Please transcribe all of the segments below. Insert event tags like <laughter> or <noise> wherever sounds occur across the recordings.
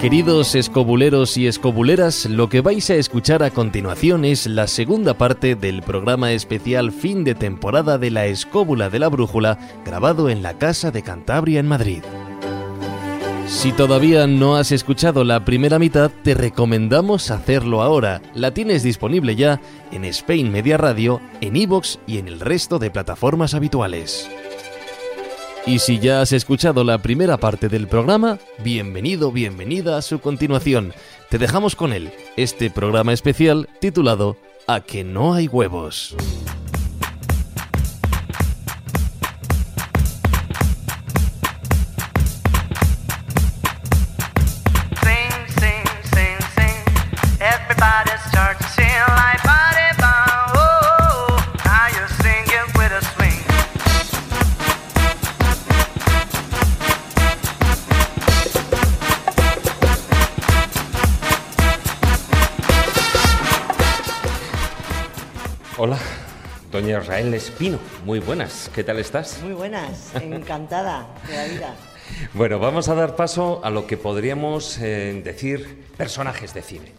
Queridos escobuleros y escobuleras, lo que vais a escuchar a continuación es la segunda parte del programa especial fin de temporada de la Escóbula de la Brújula, grabado en la Casa de Cantabria en Madrid. Si todavía no has escuchado la primera mitad, te recomendamos hacerlo ahora. La tienes disponible ya en Spain Media Radio, en iVoox y en el resto de plataformas habituales. Y si ya has escuchado la primera parte del programa, bienvenido, bienvenida a su continuación. Te dejamos con él, este programa especial titulado A que no hay huevos. Hola, doña Israel Espino, muy buenas, ¿qué tal estás? Muy buenas, <laughs> encantada de la vida. Bueno, vamos a dar paso a lo que podríamos eh, decir personajes de cine.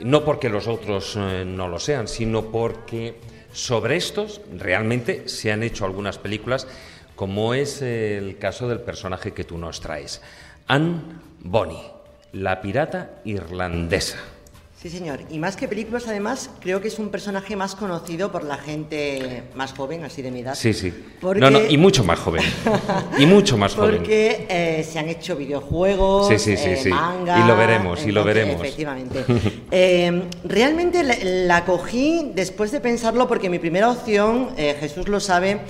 No porque los otros eh, no lo sean, sino porque sobre estos realmente se han hecho algunas películas, como es el caso del personaje que tú nos traes, Anne Bonny, la pirata irlandesa. Sí, señor. Y más que películas, además, creo que es un personaje más conocido por la gente más joven, así de mi edad. Sí, sí. No, no, y mucho más joven. y mucho más joven. Porque eh, se han hecho videojuegos, sí, sí, sí, eh, manga. Y lo veremos, y lo veremos. Efectivamente. <laughs> Eh, realmente la, la, cogí después de pensarlo porque mi primera opción, Jesús lo sabe,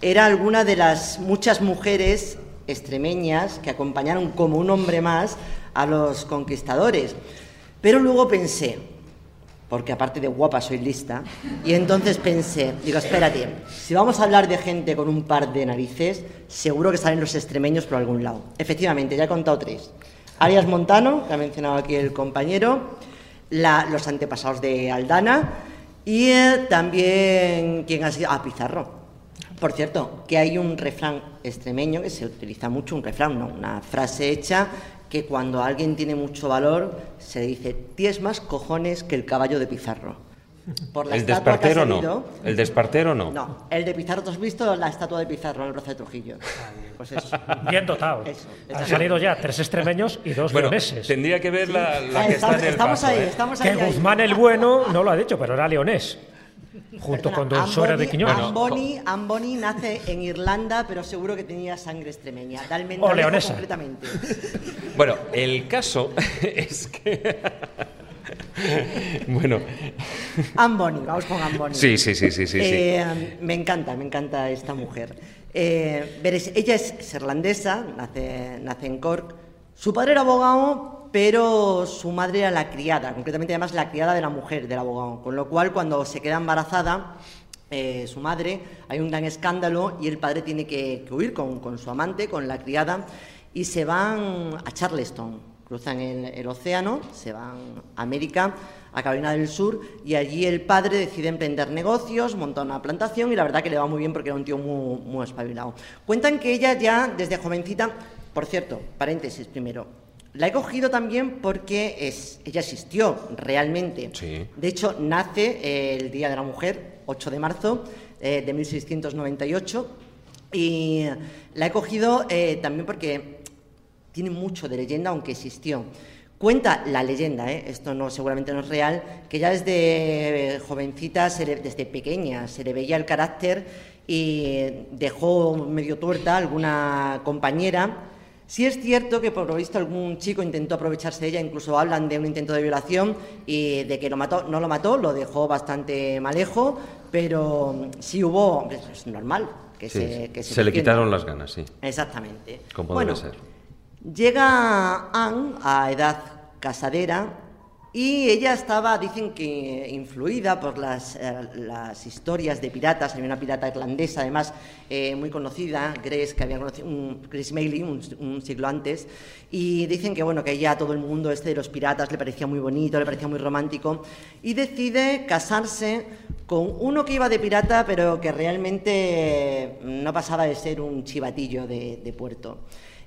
era alguna de las muchas mujeres extremeñas que acompañaron como un hombre más a los conquistadores. Pero luego pensé, porque aparte de guapa soy lista, y entonces pensé, digo, espérate, si vamos a hablar de gente con un par de narices, seguro que salen los extremeños por algún lado. Efectivamente, ya he contado tres. Arias Montano, que ha mencionado aquí el compañero, los antepasados de Aldana, y eh, también, ¿quién ha sido? Ah, Pizarro. Por cierto, que hay un refrán extremeño que se utiliza mucho, un refrán, no, una frase hecha que cuando alguien tiene mucho valor se dice, tienes más cojones que el caballo de Pizarro. Por la ¿El despartero no? ¿El despartero no? No, el de Pizarro, ¿tú has visto la estatua de Pizarro en el brazo de Trujillo? Pues eso. Bien dotado. Han salido ya tres extremeños y dos bueno, leoneses. Tendría que ver la, la que está en el estamos ahí, ¿eh? estamos ahí. Que Guzmán el Bueno no lo ha dicho, pero era leonés. Junto con Don Suera de Quiñones. Amboni, Amboni nace en Irlanda, pero seguro que tenía sangre extremeña. o leonesa. completamente. Bueno, el caso <laughs> es que... <laughs> bueno. Amboni, vamos con Amboni. Sí, sí, sí, sí, sí. Eh, me encanta, me encanta esta mujer. Eh, veréis, ella es irlandesa, nace, nace en Cork. Su padre era abogado, pero su madre era la criada, concretamente además la criada de la mujer del abogado, con lo cual cuando se queda embarazada, eh, su madre, hay un gran escándalo y el padre tiene que, huir con, su amante, con la criada, y se van a Charleston, cruzan el, océano, se van a América, a Carolina del Sur, y allí el padre decide emprender negocios, monta una plantación y la verdad que le va muy bien porque era un tío muy, muy espabilado. Cuentan que ella ya desde jovencita, por cierto, paréntesis primero, la he cogido también porque es, ella existió realmente. De hecho, nace eh, el Día de la Mujer, 8 de marzo eh, de 1698, y la he cogido eh, también porque tiene mucho de leyenda, aunque existió. Cuenta la leyenda, esto no seguramente no es real, que ya desde jovencita, desde pequeña, se le veía el carácter y dejó medio tuerta alguna compañera Sí es cierto que por lo visto algún chico intentó aprovecharse de ella, incluso hablan de un intento de violación y de que lo mató, no lo mató, lo dejó bastante malejo, pero sí hubo, es normal que se que se, le quitaron las ganas, sí. Exactamente. Como debe ser. Llega Anne a edad casadera y ella estaba, dicen que influida por las, eh, las historias de piratas. Había una pirata irlandesa, además, eh, muy conocida, Grace, que había conocido, un, Grace Mailey, un, siglo antes. Y dicen que, bueno, que ella todo el mundo este de los piratas le parecía muy bonito, le parecía muy romántico. Y decide casarse con uno que iba de pirata, pero que realmente no pasaba de ser un chivatillo de, de puerto.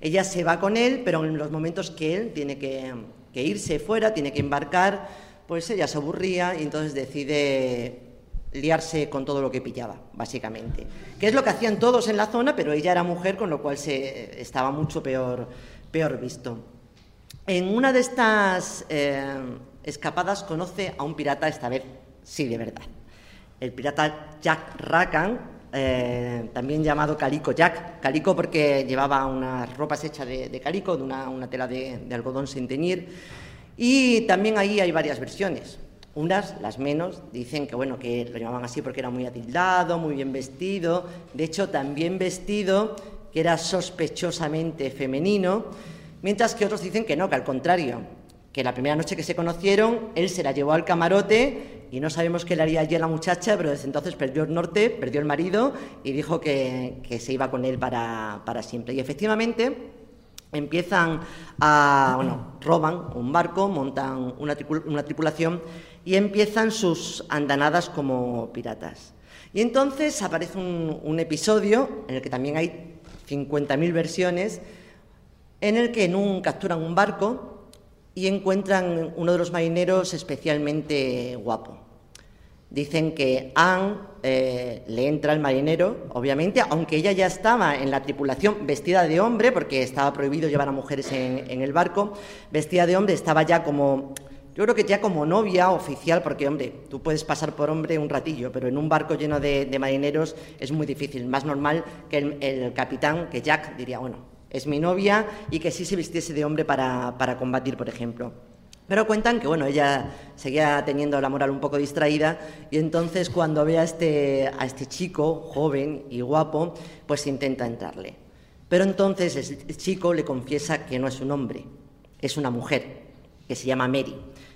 Ella se va con él, pero en los momentos que él tiene que, que irse fuera, tiene que embarcar, pues ella se aburría y entonces decide liarse con todo lo que pillaba, básicamente. Que es lo que hacían todos en la zona, pero ella era mujer, con lo cual se estaba mucho peor, peor visto. En una de estas eh, escapadas conoce a un pirata, esta vez sí de verdad. El pirata Jack Rackham, eh, también llamado Calico Jack. Calico porque llevaba unas ropas hechas de, calico, de una, tela de, de algodón sin teñir. Y también ahí hay varias versiones. Unas, las menos, dicen que bueno, que lo llamaban así porque era muy atildado, muy bien vestido, de hecho también vestido que era sospechosamente femenino, mientras que otros dicen que no, que al contrario, que la primera noche que se conocieron, él se la llevó al camarote y no sabemos qué le haría allí a la muchacha, pero desde entonces perdió el norte, perdió el marido y dijo que, se iba con él para, para siempre. Y efectivamente, empiezan a, bueno, roban un barco, montan una, tripulación y empiezan sus andanadas como piratas. Y entonces aparece un, episodio en el que también hay 50.000 versiones, en el que en capturan un barco y encuentran uno de los marineros especialmente guapo. Dicen que Anne eh, le entra al marinero, obviamente, aunque ella ya estaba en la tripulación vestida de hombre, porque estaba prohibido llevar a mujeres en, el barco, vestida de hombre, estaba ya como, yo creo que ya como novia oficial, porque, hombre, tú puedes pasar por hombre un ratillo, pero en un barco lleno de, marineros es muy difícil. Más normal que el, capitán, que Jack, diría, bueno, es mi novia y que sí se vistiese de hombre para combatir, por ejemplo. Pero cuentan que bueno, ella seguía teniendo la moral un poco distraída y entonces cuando ve a este, a este chico joven y guapo, pues intenta entrarle. Pero entonces el chico le confiesa que no es un hombre, es una mujer, que se llama Mary,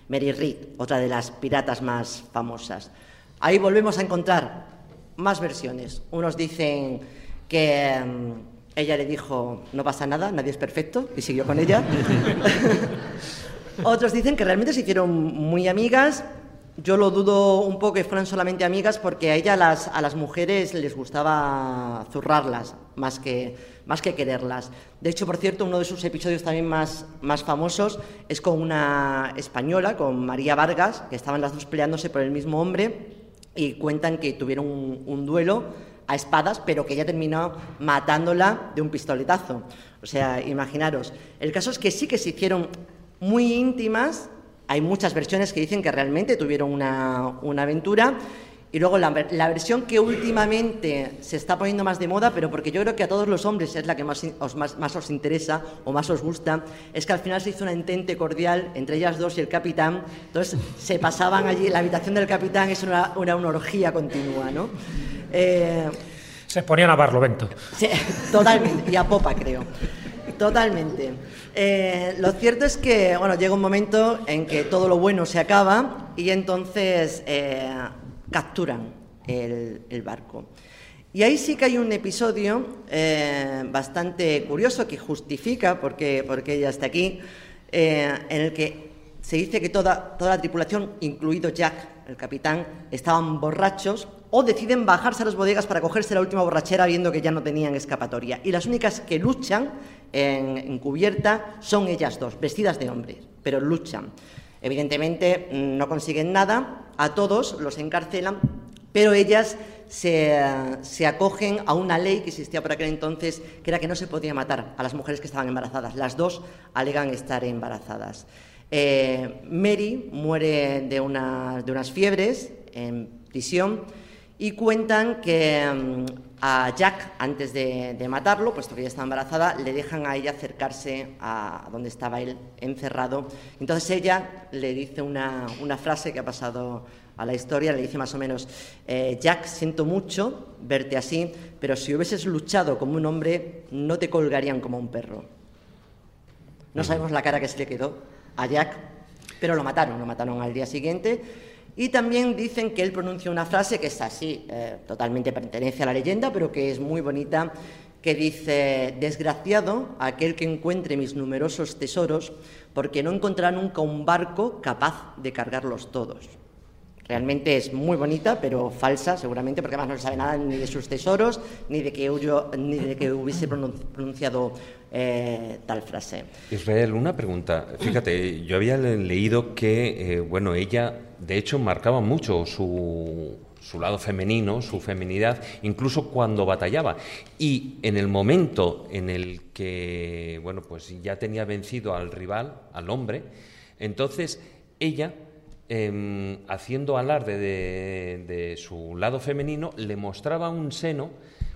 Mary Reed, otra de las piratas más famosas. Ahí volvemos a encontrar más versiones. Unos dicen que mm, ella le dijo, no pasa nada, nadie es perfecto, y siguió con ella. <laughs> Otros dicen que realmente se hicieron muy amigas. Yo lo dudo un poco que fueran solamente amigas porque a ella las, a las mujeres les gustaba zurrarlas más que, más que quererlas. De hecho, por cierto, uno de sus episodios también más, más famosos es con una española, con María Vargas, que estaban las dos peleándose por el mismo hombre y cuentan que tuvieron un, un duelo a espadas, pero que ella terminó matándola de un pistoletazo. O sea, imaginaros. El caso es que sí que se hicieron muy íntimas. Hay muchas versiones que dicen que realmente tuvieron una, aventura. Y luego la, versión que últimamente se está poniendo más de moda, pero porque yo creo que a todos los hombres es la que más os, más, os interesa o más os gusta, es que al final se hizo una entente cordial entre ellas dos y el capitán. Entonces se pasaban allí, la habitación del capitán es una, una, orgía continua, ¿no? Eh, se ponían a Barlovento. Sí, totalmente, y a popa creo. Totalmente. Eh, lo cierto es que bueno, llega un momento en que todo lo bueno se acaba y entonces eh, capturan el, barco. Y ahí sí que hay un episodio eh, bastante curioso que justifica por qué, ella está aquí, en el que se dice que toda, toda la tripulación, incluido Jack, el capitán, estaban borrachos o deciden bajarse a las bodegas para cogerse la última borrachera viendo que ya no tenían escapatoria. Y las únicas que luchan en, cubierta son ellas dos, vestidas de hombres, pero luchan. Evidentemente mm, no consiguen nada, a todos los encarcelan, pero ellas se, acogen a una ley que existía por aquel entonces, que era que no se podía matar a las mujeres que estaban embarazadas. Las dos alegan estar embarazadas. Eh, Mary muere de, de unas fiebres en prisión y cuentan que mm, a Jack, antes de, matarlo, puesto que ella estaba embarazada, le dejan a ella acercarse a donde estaba él encerrado. Entonces ella le dice una, frase que ha pasado a la historia, le dice más o menos, eh, Jack, siento mucho verte así, pero si hubieses luchado como un hombre, no te colgarían como un perro. No sabemos la cara que se le quedó a Jack, pero lo mataron, lo mataron al día siguiente y también dicen que él pronuncia una frase que es así, eh, totalmente pertenece a la leyenda, pero que es muy bonita, que dice, desgraciado aquel que encuentre mis numerosos tesoros, porque no encontrará nunca un barco capaz de cargarlos todos. Realmente es muy bonita, pero falsa, seguramente, porque además no se sabe nada ni de sus tesoros, ni de que, ni de que hubiese pronunciado eh, tal frase. Israel, una pregunta. Fíjate, yo había leído que, eh, bueno, ella, de hecho, marcaba mucho su, su lado femenino, su feminidad, incluso cuando batallaba. Y en el momento en el que, bueno, pues ya tenía vencido al rival, al hombre, entonces ella Em, haciendo alarde de, su lado femenino, le mostraba un seno,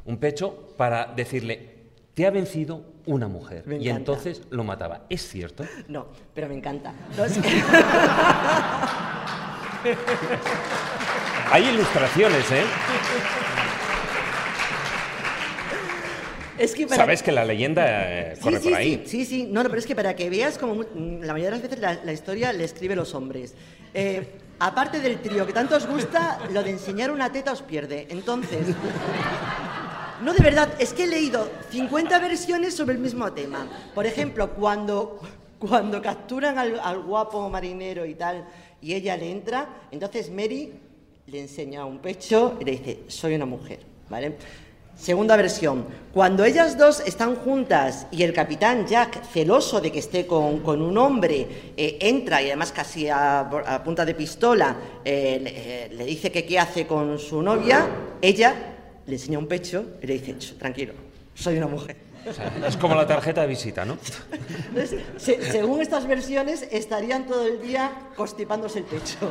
un pecho, para decirle, te ha vencido una mujer. Y entonces lo mataba. ¿Es cierto? No, pero me encanta. <laughs> Hay ilustraciones, ¿eh? Sabes que la leyenda eh, corre por ahí. Sí, sí, no, no, pero es que para que veas como la mayoría de las veces la, historia le escribe los hombres. Eh, aparte del trío que tanto os gusta, lo de enseñar una teta os pierde. Entonces, no, de verdad, es que he leído 50 versiones sobre el mismo tema. Por ejemplo, cuando, cuando capturan al, al guapo marinero y tal, y ella le entra, entonces Mary le enseña un pecho y le dice, soy una mujer, ¿vale? Segunda versión. Cuando ellas dos están juntas y el capitán Jack, celoso de que esté con, un hombre, eh, entra y además casi a, punta de pistola eh, eh, le, dice que qué hace con su novia, ella le enseña un pecho y le dice, tranquilo, soy una mujer es como la tarjeta de visita, ¿no? según estas versiones, estarían todo el día constipándose el pecho.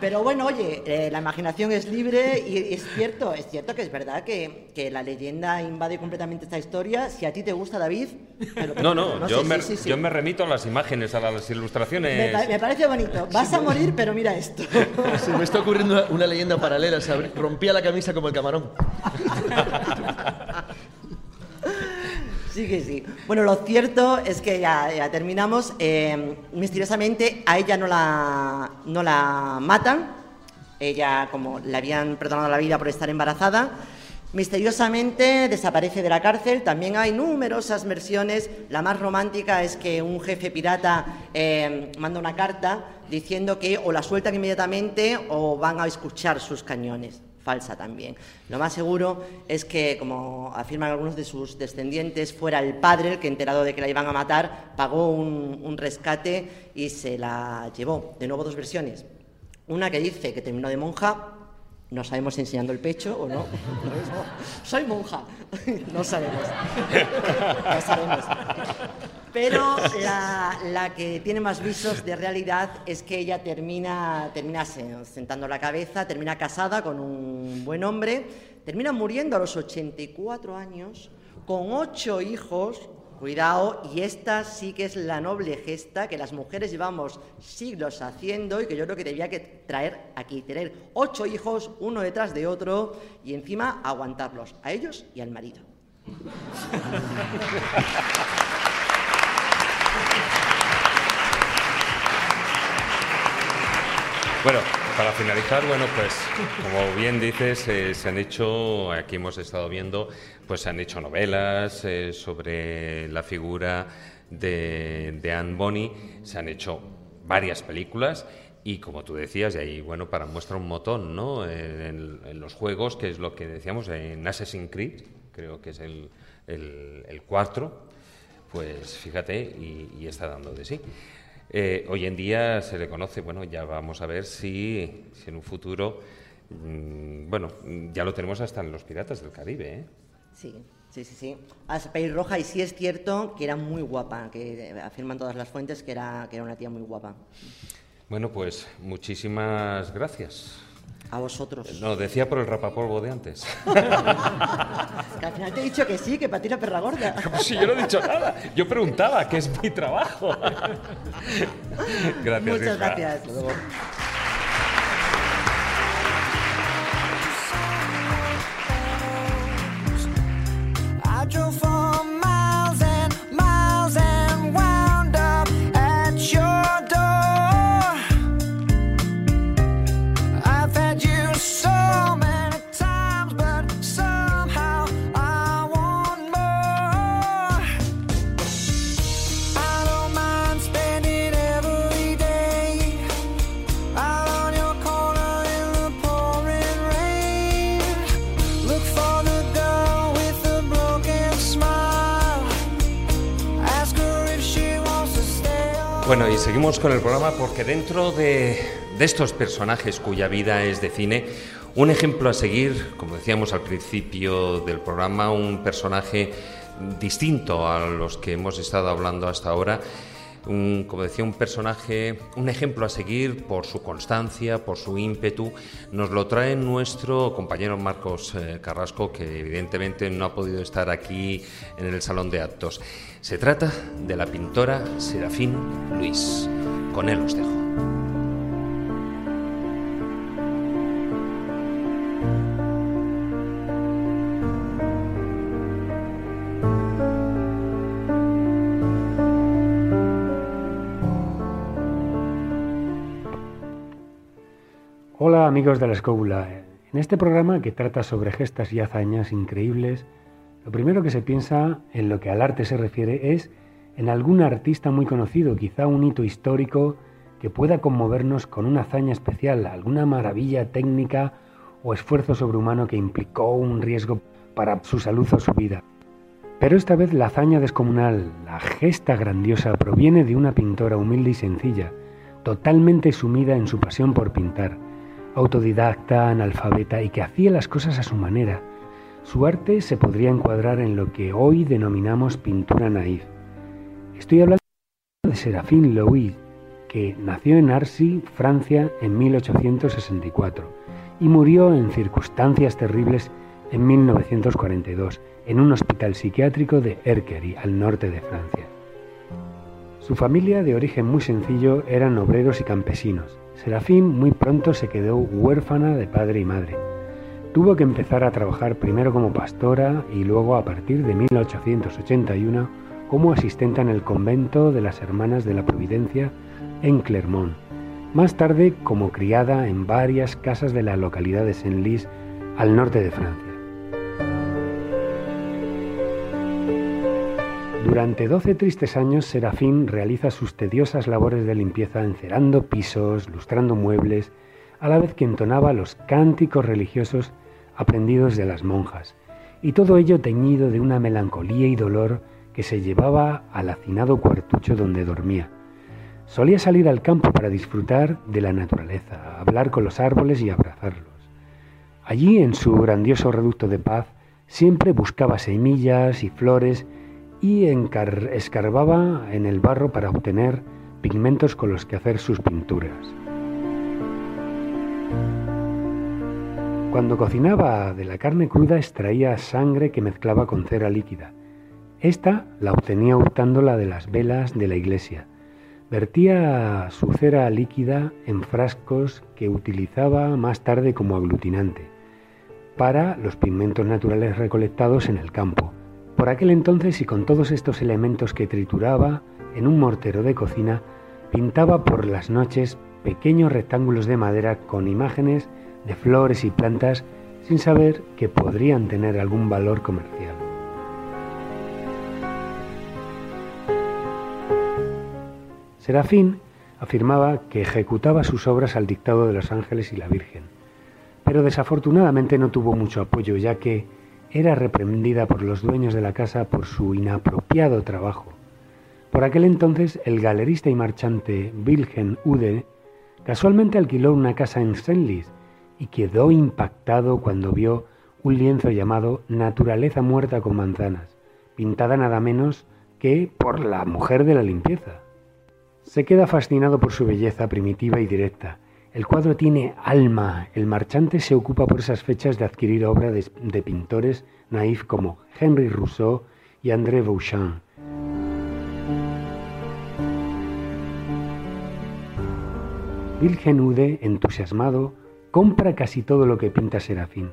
Pero bueno, oye, eh, la imaginación es libre y es cierto, es cierto que es verdad que, la leyenda invade completamente esta historia. Si a ti te gusta, David... No, no, yo, me, yo, me, remito a las imágenes, a las ilustraciones. Me, parece bonito. Vas a morir, pero mira esto. <laughs> Se me está ocurriendo una, una leyenda paralela. Se rompía la camisa como el camarón. <laughs> Sí que sí. Bueno, lo cierto es que ya, terminamos. Eh, misteriosamente a ella no la, no la matan. Ella, como le habían perdonado la vida por estar embarazada, misteriosamente desaparece de la cárcel. También hay numerosas versiones. La más romántica es que un jefe pirata eh, manda una carta diciendo que o la sueltan inmediatamente o van a escuchar sus cañones falsa también. Lo más seguro es que, como afirman algunos de sus descendientes, fuera el padre el que, enterado de que la iban a matar, pagó un, rescate y se la llevó. De nuevo, dos versiones. Una que dice que terminó de monja, no sabemos si enseñando el pecho o no. <laughs> Soy monja. <laughs> No sabemos. <laughs> No sabemos. Pero la, que tiene más visos de realidad es que ella termina, termina sentando la cabeza, termina casada con un buen hombre, termina muriendo a los 84 años, con ocho hijos, Cuidado, y esta sí que es la noble gesta que las mujeres llevamos siglos haciendo y que yo creo que debía que traer aquí, tener ocho hijos uno detrás de otro y encima aguantarlos, a ellos y al marido. <laughs> Bueno, para finalizar, bueno, pues como bien dices, eh, se han hecho, aquí hemos estado viendo, pues se han hecho novelas eh, sobre la figura de, Anne Bonny, se han hecho varias películas y como tú decías, y ahí, bueno, para muestra un montón, ¿no? En, los juegos, que es lo que decíamos en Assassin's Creed, creo que es el, el, pues fíjate, y está dando de sí. Eh, hoy en día se le conoce, bueno, ya vamos a ver si, en un futuro, mm, bueno, ya lo tenemos hasta en los Piratas del Caribe, ¿eh? Sí, sí, sí, sí. A Roja, y sí es cierto que era muy guapa, que afirman todas las fuentes que era, que era una tía muy guapa. Bueno, pues muchísimas gracias. A vosotros. No, decía por el rapapolvo de antes. <laughs> que al final te he dicho que sí, que para ti la perra gorda. <laughs> Pues si yo no he dicho nada. Yo preguntaba, que es mi trabajo. gracias. Muchas gracias. Bueno, y seguimos con el programa porque dentro de, de estos personajes cuya vida es de cine, un ejemplo a seguir, como decíamos al principio del programa, un personaje distinto a los que hemos estado hablando hasta ahora, un, como decía, un personaje, un ejemplo a seguir por su constancia, por su ímpetu. Nos lo trae nuestro compañero Marcos eh, Carrasco, que evidentemente no ha podido estar aquí en el salón de actos. Se trata de la pintora Serafín Luis. Con él os dejo. Amigos de la escóbula. En este programa que trata sobre gestas y hazañas increíbles, lo primero que se piensa en lo que al arte se refiere es en algún artista muy conocido, quizá un hito histórico que pueda conmovernos con una hazaña especial, alguna maravilla técnica o esfuerzo sobrehumano que implicó un riesgo para su salud o su vida. Pero esta vez la hazaña descomunal, la gesta grandiosa, proviene de una pintora humilde y sencilla, totalmente sumida en su pasión por pintar, autodidacta, analfabeta y que hacía las cosas a su manera, su arte se podría encuadrar en lo que hoy denominamos pintura naif. Estoy hablando de Serafín Louis, que nació en Arcy, Francia, en 1864 y murió en circunstancias terribles en 1942 en un hospital psiquiátrico de Erquery, al norte de Francia. Su familia, de origen muy sencillo, eran obreros y campesinos. Serafín muy pronto se quedó huérfana de padre y madre Tuvo que empezar a trabajar primero como pastora y luego a partir de 1881 como asistente en el convento de las Hermanas de la Providencia en Clermont. Más tarde como criada en varias casas de la localidad de Senlis al norte de Francia. Durante 12 tristes años, Serafín realiza sus tediosas labores de limpieza encerando pisos, lustrando muebles, a la vez que entonaba los cánticos religiosos aprendidos de las monjas, y todo ello teñido de una melancolía y dolor que se llevaba al hacinado cuartucho donde dormía. Solía salir al campo para disfrutar de la naturaleza, hablar con los árboles y abrazarlos. Allí, en su grandioso reducto de paz, siempre buscaba semillas y flores y escarbaba en el barro para obtener pigmentos con los que hacer sus pinturas. Cuando cocinaba de la carne cruda extraía sangre que mezclaba con cera líquida. Esta la obtenía hurtándola de las velas de la iglesia. Vertía su cera líquida en frascos que utilizaba más tarde como aglutinante para los pigmentos naturales recolectados en el campo. Por aquel entonces y con todos estos elementos que trituraba en un mortero de cocina, pintaba por las noches pequeños rectángulos de madera con imágenes de flores y plantas sin saber que podrían tener algún valor comercial. Serafín afirmaba que ejecutaba sus obras al dictado de los ángeles y la Virgen, pero desafortunadamente no tuvo mucho apoyo ya que era reprendida por los dueños de la casa por su inapropiado trabajo. Por aquel entonces el galerista y marchante Wilhelm Ude casualmente alquiló una casa en Senlis y quedó impactado cuando vio un lienzo llamado Naturaleza muerta con manzanas, pintada nada menos que por la mujer de la limpieza. Se queda fascinado por su belleza primitiva y directa. El cuadro tiene alma. El marchante se ocupa por esas fechas de adquirir obra de, pintores naif como Henri Rousseau y André Bouchamp. Wilhelm entusiasmado, compra casi todo lo que pinta Serafín.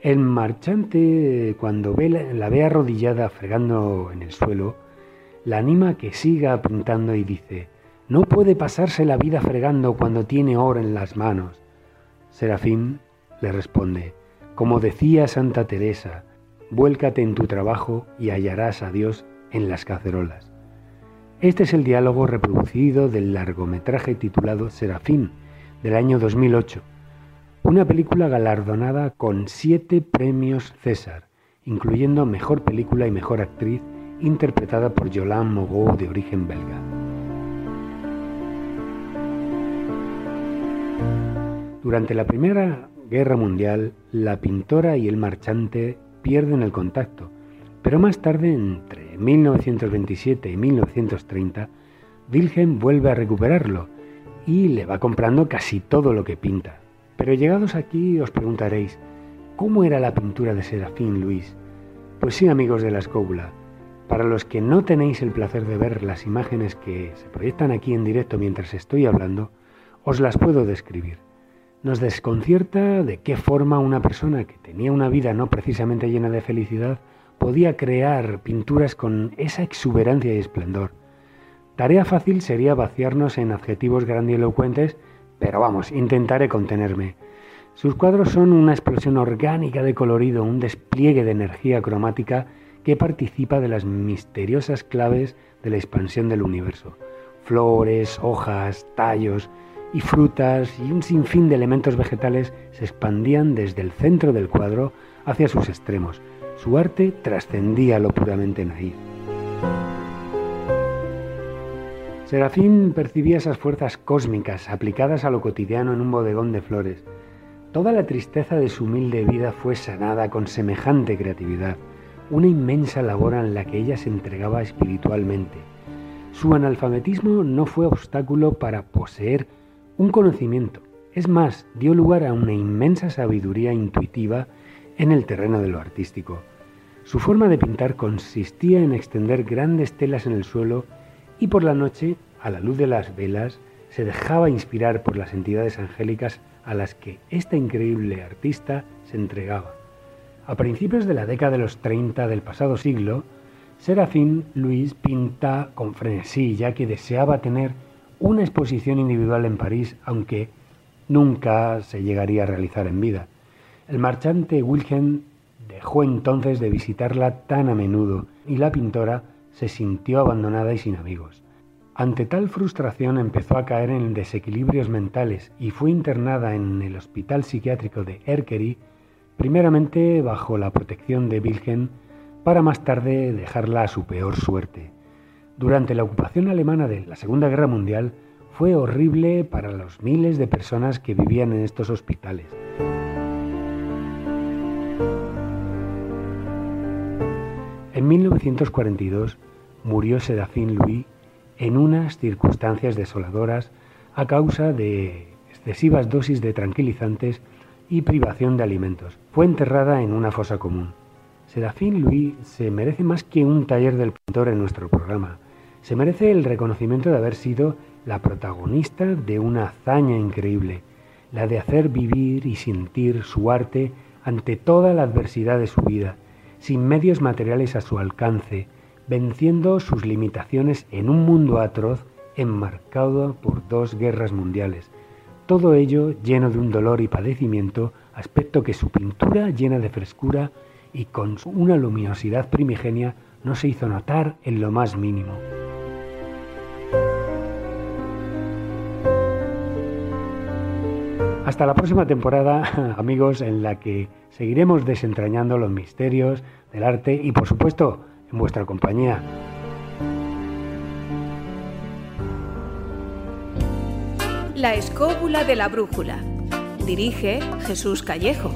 El marchante, cuando ve la, ve arrodillada fregando en el suelo, la anima a que siga pintando y dice, no puede pasarse la vida fregando cuando tiene oro en las manos. Serafín le responde, como decía Santa Teresa, vuélcate en tu trabajo y hallarás a Dios en las cacerolas. Este es el diálogo reproducido del largometraje titulado Serafín, del año 2008, una película galardonada con siete premios César, incluyendo Mejor Película y Mejor Actriz, interpretada por Yolande Moreau de origen belga. Durante la Primera Guerra Mundial, la pintora y el marchante pierden el contacto, pero más tarde, entre 1927 y 1930, Wilhelm vuelve a recuperarlo y le va comprando casi todo lo que pinta. Pero llegados aquí os preguntaréis, ¿cómo era la pintura de Serafín Luis? Pues sí, amigos de la escóbula, para los que no tenéis el placer de ver las imágenes que se proyectan aquí en directo mientras estoy hablando, os las puedo describir. Nos desconcierta de qué forma una persona que tenía una vida no precisamente llena de felicidad podía crear pinturas con esa exuberancia y esplendor. Tarea fácil sería vaciarnos en adjetivos grandilocuentes, pero vamos, intentaré contenerme. Sus cuadros son una explosión orgánica de colorido, un despliegue de energía cromática que participa de las misteriosas claves de la expansión del universo. Flores, hojas, tallos y frutas y un sinfín de elementos vegetales se expandían desde el centro del cuadro hacia sus extremos. Su arte trascendía lo puramente naif. Serafín percibía esas fuerzas cósmicas aplicadas a lo cotidiano en un bodegón de flores. Toda la tristeza de su humilde vida fue sanada con semejante creatividad una inmensa labor en la que ella se entregaba espiritualmente. Su analfabetismo no fue obstáculo para poseer un conocimiento, es más, dio lugar a una inmensa sabiduría intuitiva en el terreno de lo artístico. Su forma de pintar consistía en extender grandes telas en el suelo y por la noche, a la luz de las velas, se dejaba inspirar por las entidades angélicas a las que esta increíble artista se entregaba. A principios de la década de los 30 del pasado siglo, Serafín Luis pinta con frenesí, ya que deseaba tener una exposición individual en París, aunque nunca se llegaría a realizar en vida. El marchante Wilhelm dejó entonces de visitarla tan a menudo y la pintora se sintió abandonada y sin amigos. Ante tal frustración empezó a caer en desequilibrios mentales y fue internada en el hospital psiquiátrico de Erkery primeramente bajo la protección de Wilhelm, para más tarde dejarla a su peor suerte. Durante la ocupación alemana de la Segunda Guerra Mundial fue horrible para los miles de personas que vivían en estos hospitales. En 1942 murió Sedafin Louis en unas circunstancias desoladoras a causa de excesivas dosis de tranquilizantes y privación de alimentos. Fue enterrada en una fosa común. Serafín Louis se merece más que un taller del pintor en nuestro programa. Se merece el reconocimiento de haber sido la protagonista de una hazaña increíble, la de hacer vivir y sentir su arte ante toda la adversidad de su vida, sin medios materiales a su alcance, venciendo sus limitaciones en un mundo atroz enmarcado por dos guerras mundiales, todo ello lleno de un dolor y padecimiento, aspecto que su pintura llena de frescura y con una luminosidad primigenia no se hizo notar en lo más mínimo. Hasta la próxima temporada, <laughs> amigos, en la que seguiremos desentrañando los misterios del arte y, por supuesto, en vuestra compañía. La escóbula de la brújula. Dirige Jesús Callejo.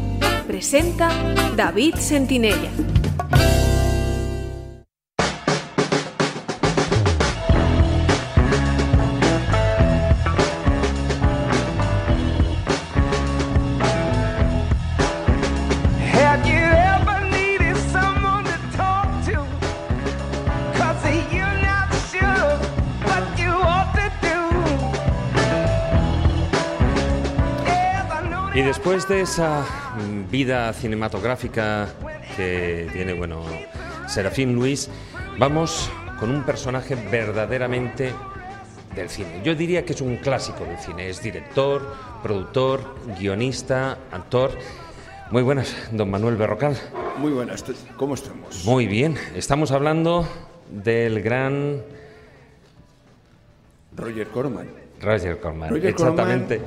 Presenta David Sentinella. Después de esa vida cinematográfica que tiene, bueno, Serafín Luis, vamos con un personaje verdaderamente del cine. Yo diría que es un clásico del cine. Es director, productor, guionista, actor. Muy buenas, don Manuel Berrocal. Muy buenas, ¿cómo estamos? Muy bien, estamos hablando del gran... Roger Corman. Roger Corman, exactamente.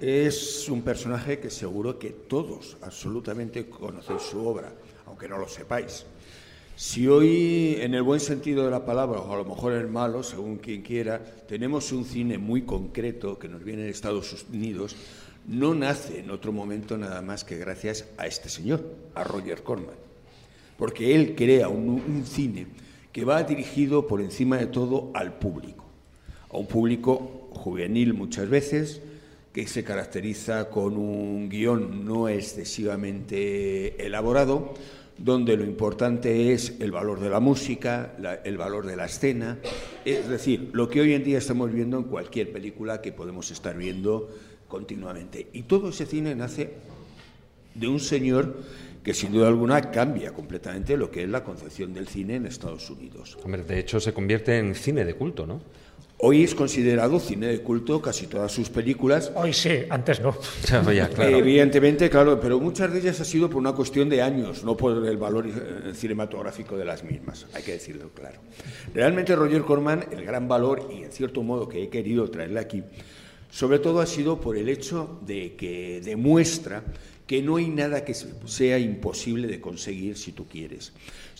es un personaje que seguro que todos absolutamente conocéis su obra, aunque no lo sepáis. Si hoy, en el buen sentido de la palabra, o a lo mejor en el malo, según quien quiera, tenemos un cine muy concreto que nos viene de Estados Unidos, no nace en otro momento nada más que gracias a este señor, a Roger Corman, porque él crea un, un cine que va dirigido por encima de todo al público, a un público juvenil muchas veces, que se caracteriza con un guion no excesivamente elaborado, donde lo importante es el valor de la música, la- el valor de la escena, es decir, lo que hoy en día estamos viendo en cualquier película que podemos estar viendo continuamente. Y todo ese cine nace de un señor que sin duda alguna cambia completamente lo que es la concepción del cine en Estados Unidos. Hombre, de hecho se convierte en cine de culto, ¿no? Hoy es considerado cine de culto casi todas sus películas. Hoy sí, antes no. <laughs> Ya, claro. Evidentemente, claro, pero muchas de ellas ha sido por una cuestión de años, no por el valor eh, cinematográfico de las mismas, hay que decirlo claro. Realmente Roger Corman, el gran valor y en cierto modo que he querido traerle aquí, sobre todo ha sido por el hecho de que demuestra que no hay nada que sea imposible de conseguir si tú quieres.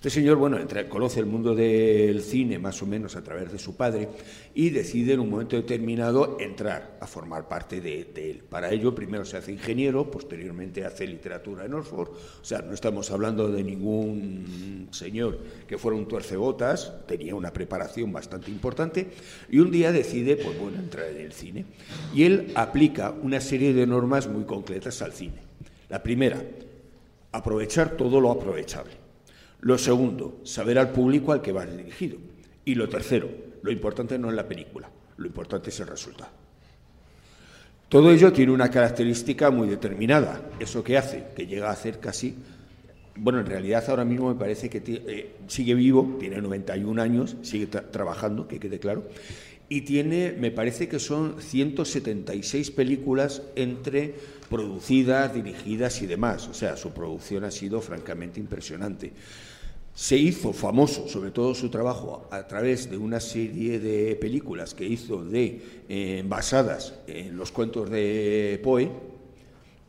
Este señor, bueno, conoce el mundo del cine más o menos a través de su padre y decide en un momento determinado entrar a formar parte de, de él. Para ello, primero se hace ingeniero, posteriormente hace literatura en Oxford. O sea, no estamos hablando de ningún señor que fuera un tuercebotas, tenía una preparación bastante importante y un día decide, pues bueno, entrar en el cine. Y él aplica una serie de normas muy concretas al cine. La primera, aprovechar todo lo aprovechable. Lo segundo, saber al público al que vas dirigido. Y lo tercero, lo importante no es la película, lo importante es el resultado. Todo ello tiene una característica muy determinada. Eso que hace, que llega a hacer casi, bueno, en realidad ahora mismo me parece que eh, sigue vivo, tiene 91 años, sigue tra- trabajando, que quede claro, y tiene, me parece que son 176 películas entre producidas, dirigidas y demás. O sea, su producción ha sido francamente impresionante. Se hizo famoso, sobre todo su trabajo, a través de una serie de películas que hizo de, eh, basadas en los cuentos de Poe,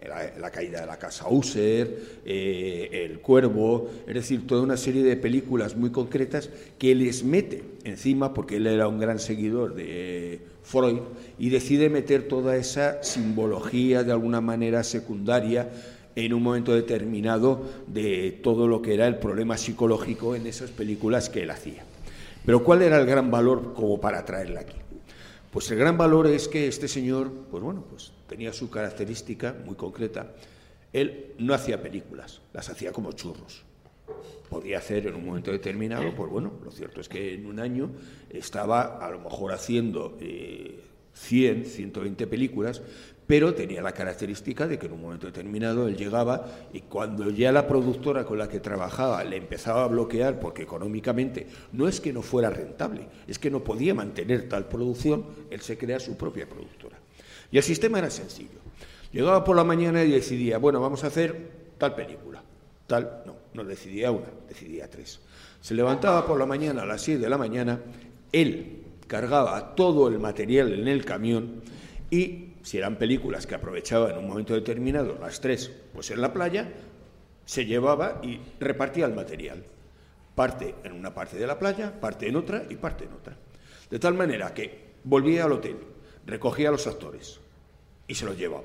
la, caída de la casa User, eh, El Cuervo, es decir, toda una serie de películas muy concretas que les mete encima, porque él era un gran seguidor de Freud, y decide meter toda esa simbología de alguna manera secundaria en un momento determinado de todo lo que era el problema psicológico en esas películas que él hacía. Pero ¿cuál era el gran valor como para traerla aquí? Pues el gran valor es que este señor, pues bueno, pues tenía su característica muy concreta. Él no hacía películas, las hacía como churros. Podía hacer en un momento determinado, pues bueno, lo cierto es que en un año estaba a lo mejor haciendo eh, 100, 120 películas, pero tenía la característica de que en un momento determinado él llegaba y cuando ya la productora con la que trabajaba le empezaba a bloquear porque económicamente no es que no fuera rentable, es que no podía mantener tal producción, él se crea su propia productora. Y el sistema era sencillo. Llegaba por la mañana y decidía, bueno, vamos a hacer tal película. Tal, no, no decidía una, decidía tres. Se levantaba por la mañana a las 6 de la mañana, él cargaba todo el material en el camión y si eran películas que aprovechaba en un momento determinado, las tres, pues en la playa, se llevaba y repartía el material. Parte en una parte de la playa, parte en otra y parte en otra. De tal manera que volvía al hotel, recogía a los actores y se los llevaba.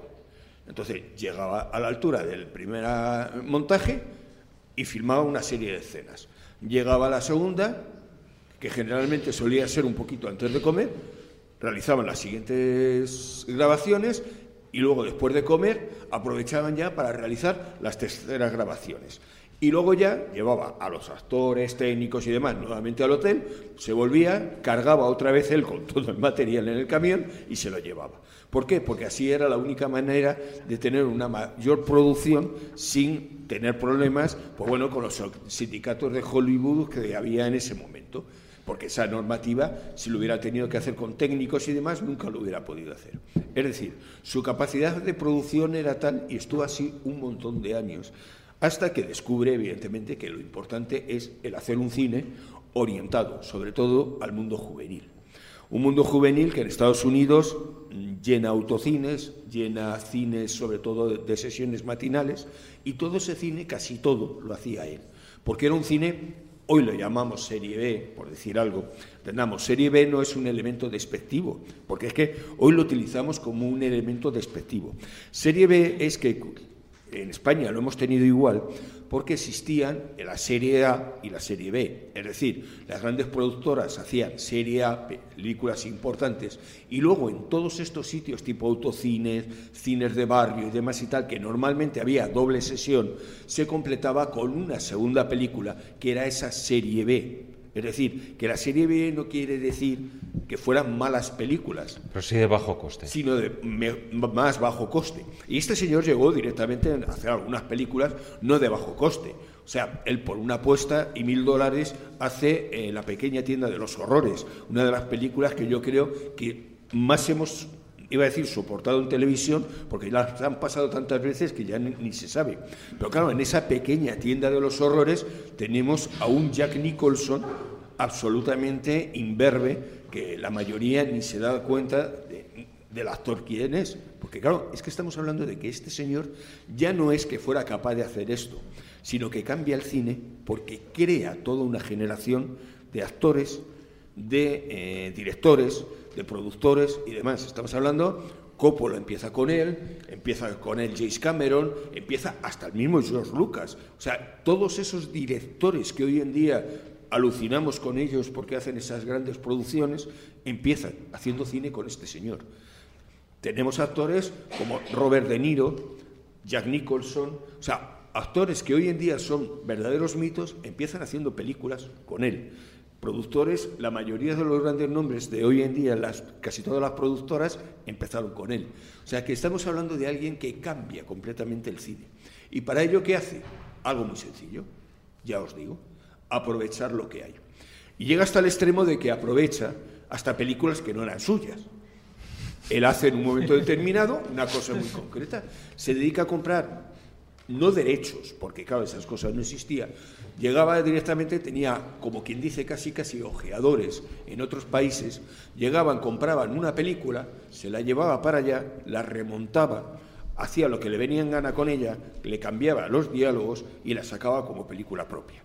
Entonces llegaba a la altura del primer ah, montaje y filmaba una serie de escenas. Llegaba a la segunda, que generalmente solía ser un poquito antes de comer, realizaban las siguientes grabaciones y luego después de comer aprovechaban ya para realizar las terceras grabaciones. Y luego ya llevaba a los actores, técnicos y demás nuevamente al hotel, se volvía, cargaba otra vez él con todo el material en el camión y se lo llevaba. ¿Por qué? Porque así era la única manera de tener una mayor producción sin tener problemas, pues bueno, con los sindicatos de Hollywood que había en ese momento porque esa normativa, si lo hubiera tenido que hacer con técnicos y demás, nunca lo hubiera podido hacer. Es decir, su capacidad de producción era tal y estuvo así un montón de años, hasta que descubre, evidentemente, que lo importante es el hacer un cine orientado, sobre todo, al mundo juvenil. Un mundo juvenil que en Estados Unidos llena autocines, llena cines sobre todo de sesiones matinales, y todo ese cine, casi todo, lo hacía él, porque era un cine hoy lo llamamos serie B, por decir algo, entendamos, serie B no es un elemento despectivo, porque es que hoy lo utilizamos como un elemento despectivo. Serie B es que en España lo hemos tenido igual porque existían la Serie A y la Serie B. Es decir, las grandes productoras hacían Serie A, películas importantes, y luego en todos estos sitios tipo autocines, cines de barrio y demás y tal, que normalmente había doble sesión, se completaba con una segunda película que era esa Serie B. Es decir, que la serie B no quiere decir que fueran malas películas. Pero sí de bajo coste. Sino de más bajo coste. Y este señor llegó directamente a hacer algunas películas no de bajo coste. O sea, él por una apuesta y mil dólares hace eh, La pequeña tienda de los horrores, una de las películas que yo creo que más hemos iba a decir soportado en televisión, porque ya han pasado tantas veces que ya ni, se sabe. Pero claro, en esa pequeña tienda de los horrores tenemos a un Jack Nicholson absolutamente imberbe, que la mayoría ni se da cuenta del actor quién es. Porque claro, es que estamos hablando de que este señor ya no es que fuera capaz de hacer esto, sino que cambia el cine porque crea toda una generación de actores, de eh, directores, de productores y demás. Estamos hablando, Coppola empieza con él, empieza con él James Cameron, empieza hasta el mismo George Lucas. O sea, todos esos directores que hoy en día alucinamos con ellos porque hacen esas grandes producciones, empiezan haciendo cine con este señor. Tenemos actores como Robert De Niro, Jack Nicholson, o sea, actores que hoy en día son verdaderos mitos, empiezan haciendo películas con él productores, la mayoría de los grandes nombres de hoy en día, las, casi todas las productoras, empezaron con él. O sea que estamos hablando de alguien que cambia completamente el cine. ¿Y para ello qué hace? Algo muy sencillo, ya os digo, aprovechar lo que hay. Y llega hasta el extremo de que aprovecha hasta películas que no eran suyas. Él hace en un momento determinado una cosa muy concreta. Se dedica a comprar no derechos, porque claro, esas cosas no existían. Llegaba directamente, tenía, como quien dice, casi casi ojeadores en otros países, llegaban, compraban una película, se la llevaba para allá, la remontaba, hacía lo que le venía en gana con ella, le cambiaba los diálogos y la sacaba como película propia.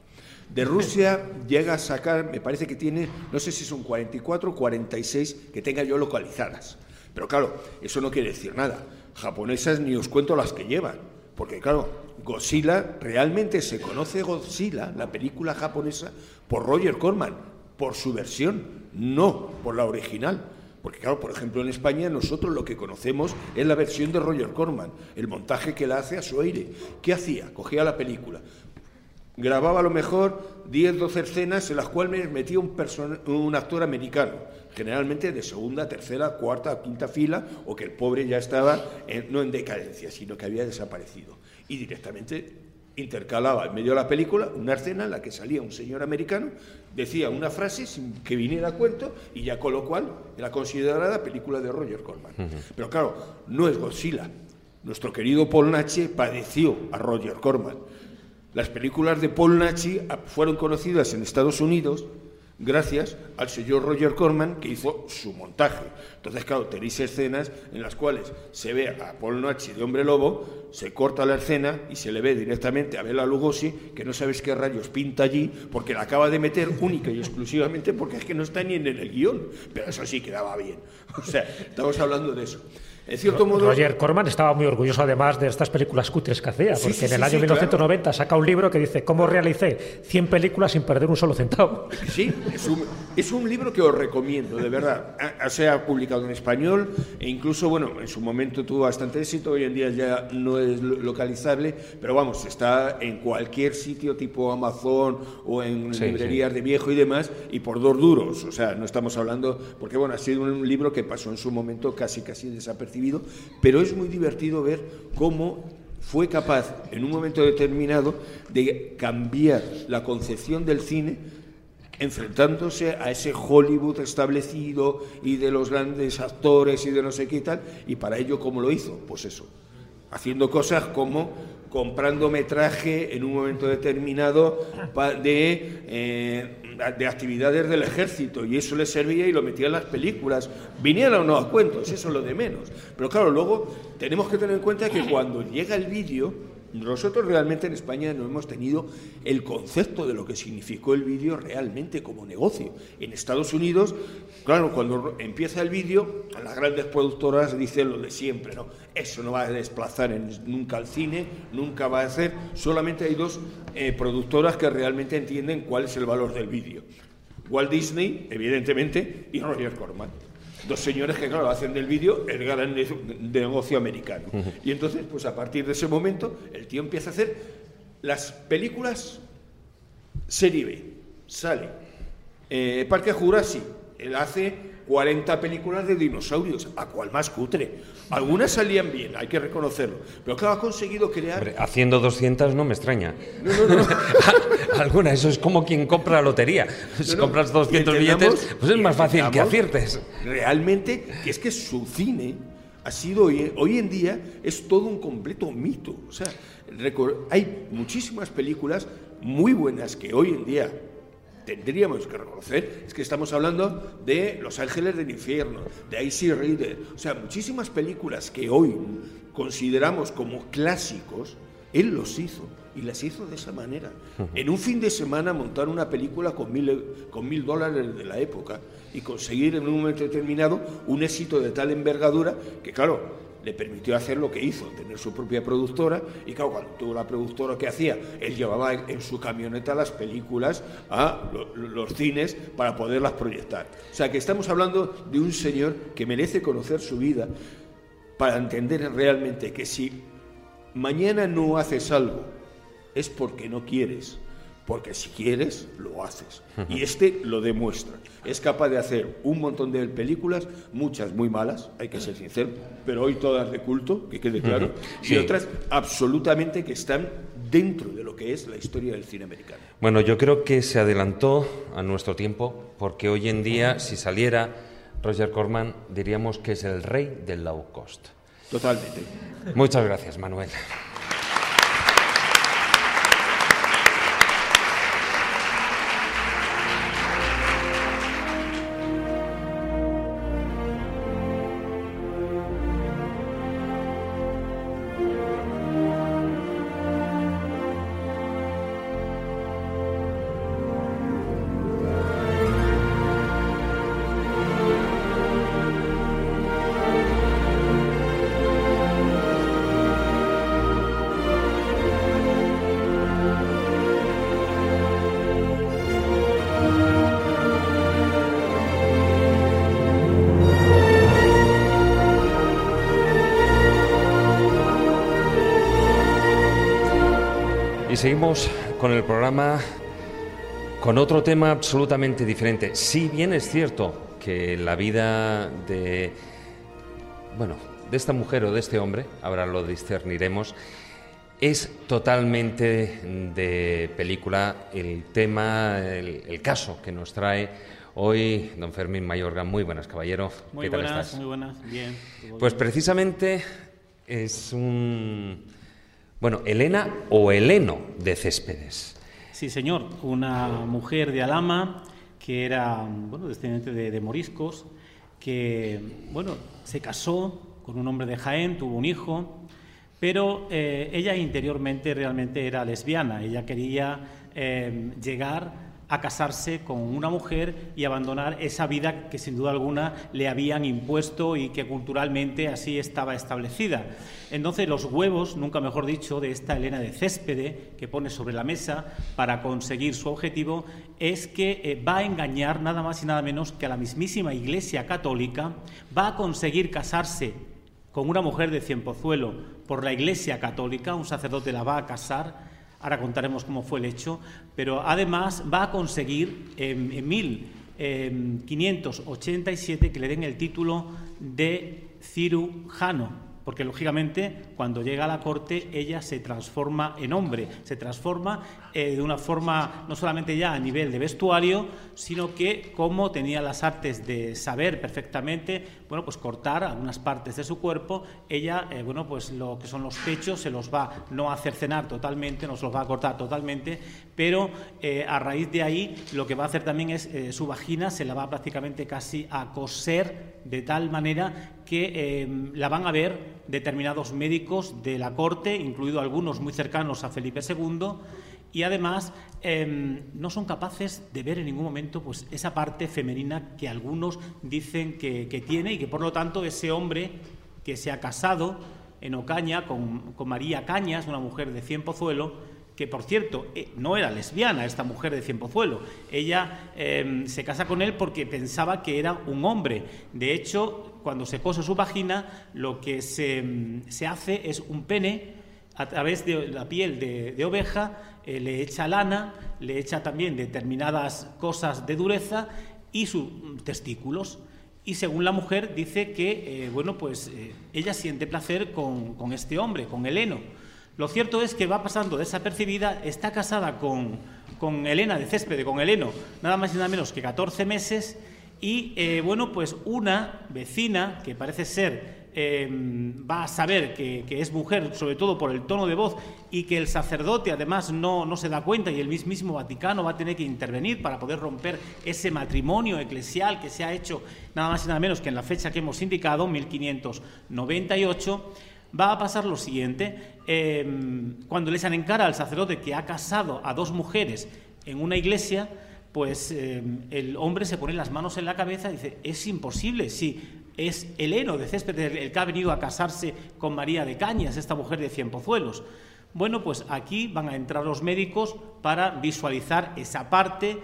De Rusia llega a sacar, me parece que tiene, no sé si son 44 o 46 que tenga yo localizadas. Pero claro, eso no quiere decir nada. Japonesas ni os cuento las que llevan porque claro, Godzilla, realmente se conoce Godzilla, la película japonesa, por Roger Corman, por su versión, no por la original. Porque claro, por ejemplo, en España nosotros lo que conocemos es la versión de Roger Corman, el montaje que la hace a su aire. ¿Qué hacía? Cogía la película, grababa a lo mejor 10, 12 escenas en las cuales metía un, un actor americano generalmente de segunda, tercera, cuarta, quinta fila, o que el pobre ya estaba no en decadencia, sino que había desaparecido. Y directamente intercalaba en medio de la película una escena en la que salía un señor americano, decía una frase sin que viniera a cuento, y ya con lo cual era considerada película de Roger Corman. Pero claro, no es Godzilla. Nuestro querido Paul Nachi padeció a Roger Corman. Las películas de Paul Nachi fueron conocidas en Estados Unidos gracias al señor Roger Corman que hizo su montaje. Entonces, claro, tenéis escenas en las cuales se ve a Paul Noche de Hombre Lobo, se corta la escena y se le ve directamente a Bela Lugosi, que no sabes qué rayos pinta allí, porque la acaba de meter única y exclusivamente porque es que no está ni en el guion, pero eso sí quedaba bien. <laughs> O sea, estamos hablando de eso. En cierto modo. Roger Corman estaba muy orgulloso además de estas películas cutres que hacía, porque en el año 1990 saca un libro que dice cómo realicé 100 películas sin perder un solo centavo. Sí, es un, es un libro que os recomiendo, de verdad. Se ha publicado en español e incluso, bueno, en su momento tuvo bastante éxito, hoy en día ya no es localizable, pero vamos, está en cualquier sitio tipo Amazon o en librerías de viejo y demás, y por dos duros. O sea, no estamos hablando, porque bueno, ha sido un libro que pasó en su momento casi casi desapercibido pero es muy divertido ver cómo fue capaz en un momento determinado de cambiar la concepción del cine enfrentándose a ese Hollywood establecido y de los grandes actores y de no sé qué tal, y para ello, ¿cómo lo hizo? Pues eso, haciendo cosas como comprando metraje en un momento determinado de eh, de actividades del ejército y eso le servía y lo metía en las películas. Viniera o no a cuentos, eso es lo de menos. Pero claro, luego tenemos que tener en cuenta que cuando llega el vídeo, nosotros realmente en España no hemos tenido el concepto de lo que significó el vídeo realmente como negocio. En Estados Unidos, claro, cuando empieza el vídeo, las grandes productoras dicen lo de siempre, ¿no? Eso no va a desplazar nunca al cine, nunca va a hacer. Solamente hay dos eh, productoras que realmente entienden cuál es el valor del vídeo. Walt Disney, evidentemente, y Roger Corman. Dos señores que, claro, hacen del vídeo el gran negocio americano. Y entonces, pues a partir de ese momento, el tío empieza a hacer las películas serie B. Sale. Eh, Parque Jurásico, él hace 40 películas de dinosaurios, a cual más cutre. Algunas salían bien, hay que reconocerlo. Pero claro, ha conseguido crear. haciendo 200 no me extraña. No, no, no. <laughs> Alguna, eso es como quien compra la lotería. Si compras 200 billetes, pues es más fácil que aciertes. Realmente, que es que su cine ha sido hoy, hoy en día es todo un completo mito. O sea, hay muchísimas películas muy buenas que hoy en día tendríamos que reconocer es que estamos hablando de Los Ángeles del Infierno, de Icy Reader, o sea, muchísimas películas que hoy consideramos como clásicos, él los hizo y las hizo de esa manera. En un fin de semana montar una película con mil, con mil dólares de la época y conseguir en un momento determinado un éxito de tal envergadura que, claro, le permitió hacer lo que hizo, tener su propia productora, y claro, cuando tuvo la productora que hacía, él llevaba en su camioneta las películas a los cines para poderlas proyectar. O sea que estamos hablando de un señor que merece conocer su vida para entender realmente que si mañana no haces algo, es porque no quieres porque si quieres, lo haces. Y este lo demuestra. Es capaz de hacer un montón de películas, muchas muy malas, hay que ser sincero, pero hoy todas de culto, que quede claro, y otras absolutamente que están dentro de lo que es la historia del cine americano. Bueno, yo creo que se adelantó a nuestro tiempo, porque hoy en día, si saliera Roger Corman, diríamos que es el rey del low cost. Totalmente. Muchas gracias, Manuel. Seguimos con el programa con otro tema absolutamente diferente. Si bien es cierto que la vida de bueno, de esta mujer o de este hombre, ahora lo discerniremos, es totalmente de película el tema, el, caso que nos trae hoy don Fermín Mayorga. Muy buenas, caballero. Muy buenas, muy buenas, bien. Pues precisamente es un bueno, Elena o Heleno de Céspedes. Sí, señor, una mujer de Alama que era bueno, descendiente de, moriscos, que bueno, se casó con un hombre de Jaén, tuvo un hijo, pero eh, ella interiormente realmente era lesbiana, ella quería eh, llegar a casarse con una mujer y abandonar esa vida que sin duda alguna le habían impuesto y que culturalmente así estaba establecida. Entonces los huevos, nunca mejor dicho, de esta Elena de Céspede que pone sobre la mesa para conseguir su objetivo es que eh, va a engañar nada más y nada menos que a la mismísima Iglesia Católica, va a conseguir casarse con una mujer de Cienpozuelo por la Iglesia Católica, un sacerdote la va a casar, ahora contaremos cómo fue el hecho, pero además va a conseguir en, 1587 que le den el título de cirujano porque lógicamente cuando llega a la corte ella se transforma en hombre, se transforma eh, de una forma no solamente ya a nivel de vestuario, sino que como tenía las artes de saber perfectamente, bueno, pues cortar algunas partes de su cuerpo, ella, eh, bueno, pues lo que son los pechos se los va no a cercenar totalmente, no se los va a cortar totalmente, pero eh, a raíz de ahí lo que va a hacer también es su vagina se la va prácticamente casi a coser de tal manera que em, la van a ver determinados médicos de la corte, incluido algunos muy cercanos a Felipe II, y además em, no son capaces de ver en ningún momento pues, esa parte femenina que algunos dicen que, que tiene y que por lo tanto ese hombre que se ha casado en Ocaña con, con María Cañas, una mujer de Cienpozuelo, que por cierto eh, no era lesbiana esta mujer de Cienpozuelo. Ella em, se casa con él porque pensaba que era un hombre. De hecho, cuando se cose su vagina, lo que se, em, se hace es un pene a través de la piel de, de oveja, eh, le echa lana, le echa también determinadas cosas de dureza y sus testículos. Y según la mujer dice que, eh, bueno, pues eh, ella siente placer con, con este hombre, con Heleno. Lo cierto es que va pasando desapercibida, está casada con, con Elena de Céspede, con Heleno, nada más y nada menos que 14 meses, y eh, bueno, pues una vecina que parece ser eh, va a saber que, es mujer, sobre todo por el tono de voz, y que el sacerdote además no, no, se da cuenta y el mismo Vaticano va a tener que intervenir para poder romper ese matrimonio eclesial que se ha hecho nada más y nada menos que en la fecha que hemos indicado, 1598 va a pasar lo siguiente. Eh, cuando les han encara al sacerdote que ha casado a dos mujeres en una iglesia, pues eh, el hombre se pone las manos en la cabeza y dice, es imposible, si es Heleno de Césped el que ha venido a casarse con María de Cañas, esta mujer de Cienpozuelos. Bueno, pues aquí van a entrar los médicos para visualizar esa parte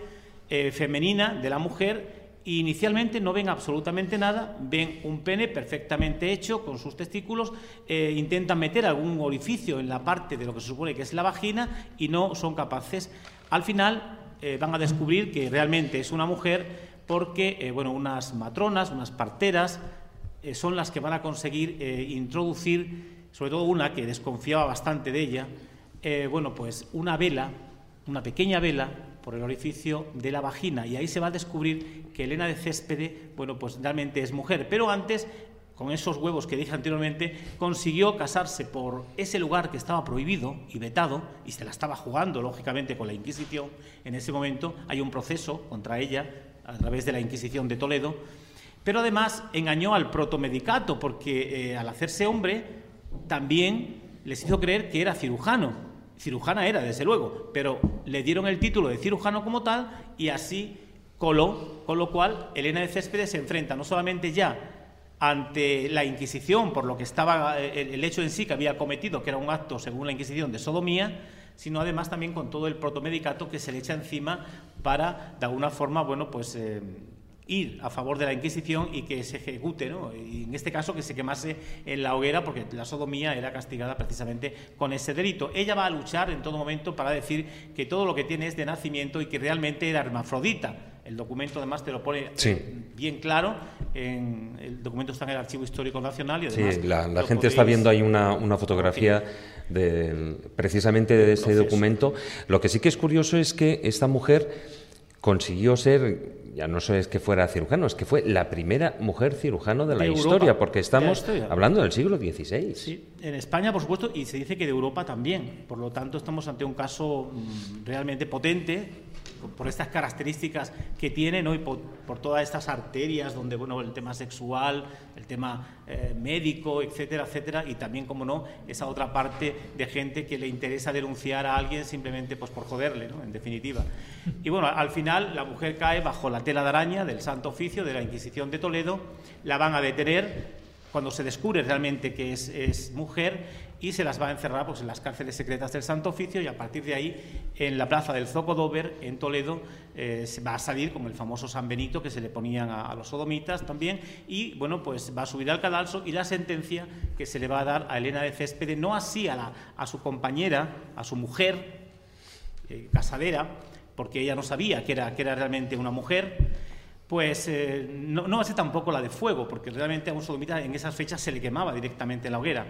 eh, femenina de la mujer inicialmente no ven absolutamente nada, ven un pene perfectamente hecho con sus testículos, eh, intentan meter algún orificio en la parte de lo que se supone que es la vagina y no son capaces. Al final eh, van a descubrir que realmente es una mujer porque eh, bueno, unas matronas, unas parteras, eh, son las que van a conseguir introducir, sobre todo una que desconfiaba bastante de ella, bueno, pues una vela, una pequeña vela por el orificio de la vagina. Y ahí se va a descubrir que Elena de Céspede, bueno, pues realmente es mujer, pero antes con esos huevos que dije anteriormente, consiguió casarse por ese lugar que estaba prohibido y vetado, y se la estaba jugando, lógicamente, con la Inquisición. En ese momento hay un proceso contra ella a través de la Inquisición de Toledo, pero además engañó al protomedicato, porque eh, al hacerse hombre también les hizo creer que era cirujano. Cirujana era, desde luego, pero le dieron el título de cirujano como tal y así coló, con lo cual Elena de Céspedes se enfrenta no solamente ya ante la Inquisición por lo que estaba eh, el hecho en sí que había cometido, que era un acto según la Inquisición de sodomía, sino además también con todo el protomedicato que se le echa encima para, de alguna forma, bueno, pues eh, ir a favor de la Inquisición y que se ejecute, ¿no? en este caso que se quemase en la hoguera, porque la sodomía era castigada precisamente con ese delito. Ella va a luchar en todo momento para decir que todo lo que tiene es de nacimiento y que realmente era hermafrodita. El documento además te lo pone sí. bien claro. En, el documento está en el Archivo Histórico Nacional y además. Sí, la, la gente podéis... está viendo ahí una, una fotografía de, precisamente de ese documento. Lo que sí que es curioso es que esta mujer consiguió ser ya no es que fuera cirujano, es que fue la primera mujer cirujano de la de historia, Europa, porque estamos historia. hablando del siglo XVI. Sí, en España, por supuesto, y se dice que de Europa también. Por lo tanto, estamos ante un caso mmm, realmente potente por estas características que tiene ¿no? y por, todas estas arterias donde bueno el tema sexual el tema eh, médico etcétera etcétera y también como no esa otra parte de gente que le interesa denunciar a alguien simplemente pues por joderle ¿no? en definitiva y bueno al final la mujer cae bajo la tela de araña del Santo Oficio de la Inquisición de Toledo la van a detener cuando se descubre realmente que es mujer y se las va a encerrar pues, en las cárceles secretas del Santo Oficio y a partir de ahí en la plaza del Zocodover en Toledo eh, se va a salir con el famoso San Benito que se le ponían a, los sodomitas también y bueno pues va a subir al cadalso y la sentencia que se le va a dar a Elena de Céspede no así a, la, a su compañera a su mujer eh, casadera porque ella no sabía que era, que era realmente una mujer pues eh, no, no ser tampoco la de fuego, porque realmente a un sodomita en esas fechas se le quemaba directamente en la hoguera.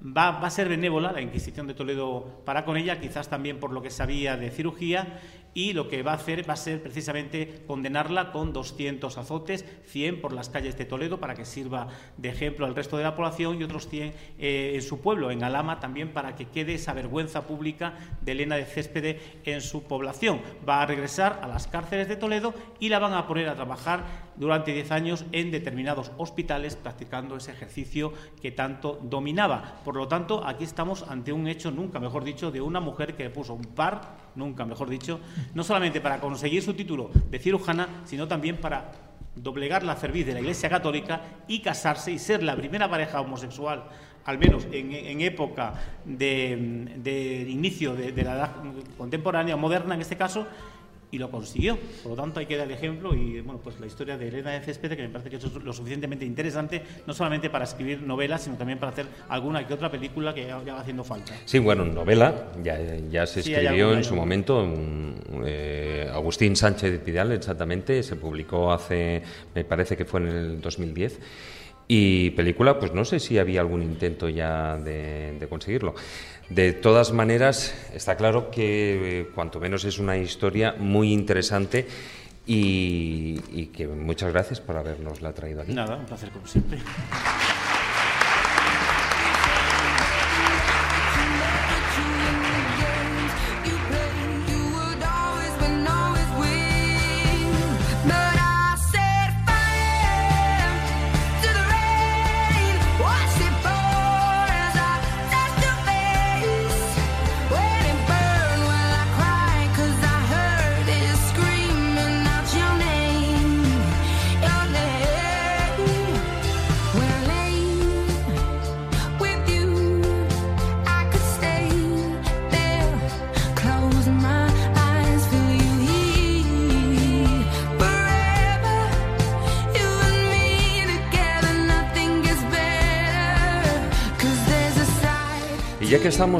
Va, va, a ser benévola la Inquisición de Toledo para con ella, quizás también por lo que sabía de cirugía, y lo que va a hacer va a ser precisamente condenarla con 200 azotes, 100 por las calles de Toledo para que sirva de ejemplo al resto de la población y otros 100 eh, en su pueblo, en Alama, también para que quede esa vergüenza pública de Elena de Céspede en su población. Va a regresar a las cárceles de Toledo y la van a poner a trabajar durante 10 años en determinados hospitales practicando ese ejercicio que tanto dominaba. Por lo tanto, aquí estamos ante un hecho, nunca mejor dicho, de una mujer que puso un par, nunca mejor dicho, no solamente para conseguir su título de cirujana, sino también para doblegar la cerviz de la Iglesia Católica y casarse y ser la primera pareja homosexual, al menos en, época de, inicio de, de la edad contemporánea, moderna en este caso, y lo consiguió. Por lo tanto, hay que dar el ejemplo y bueno, pues la historia de Elena de Céspede, que me parece que es lo suficientemente interesante, no solamente para escribir novelas, sino también para hacer alguna que otra película que ya va haciendo falta. Sí, bueno, novela ya, ya se escribió en su momento. Eh, Agustín Sánchez de Pidal, exactamente, se publicó hace, me parece que fue en el 2010. Y película, pues no sé si había algún intento ya de conseguirlo. De todas maneras, está claro que eh, cuanto menos es una historia muy interesante y, y que muchas gracias por habernosla traído aquí. Nada, un placer como siempre.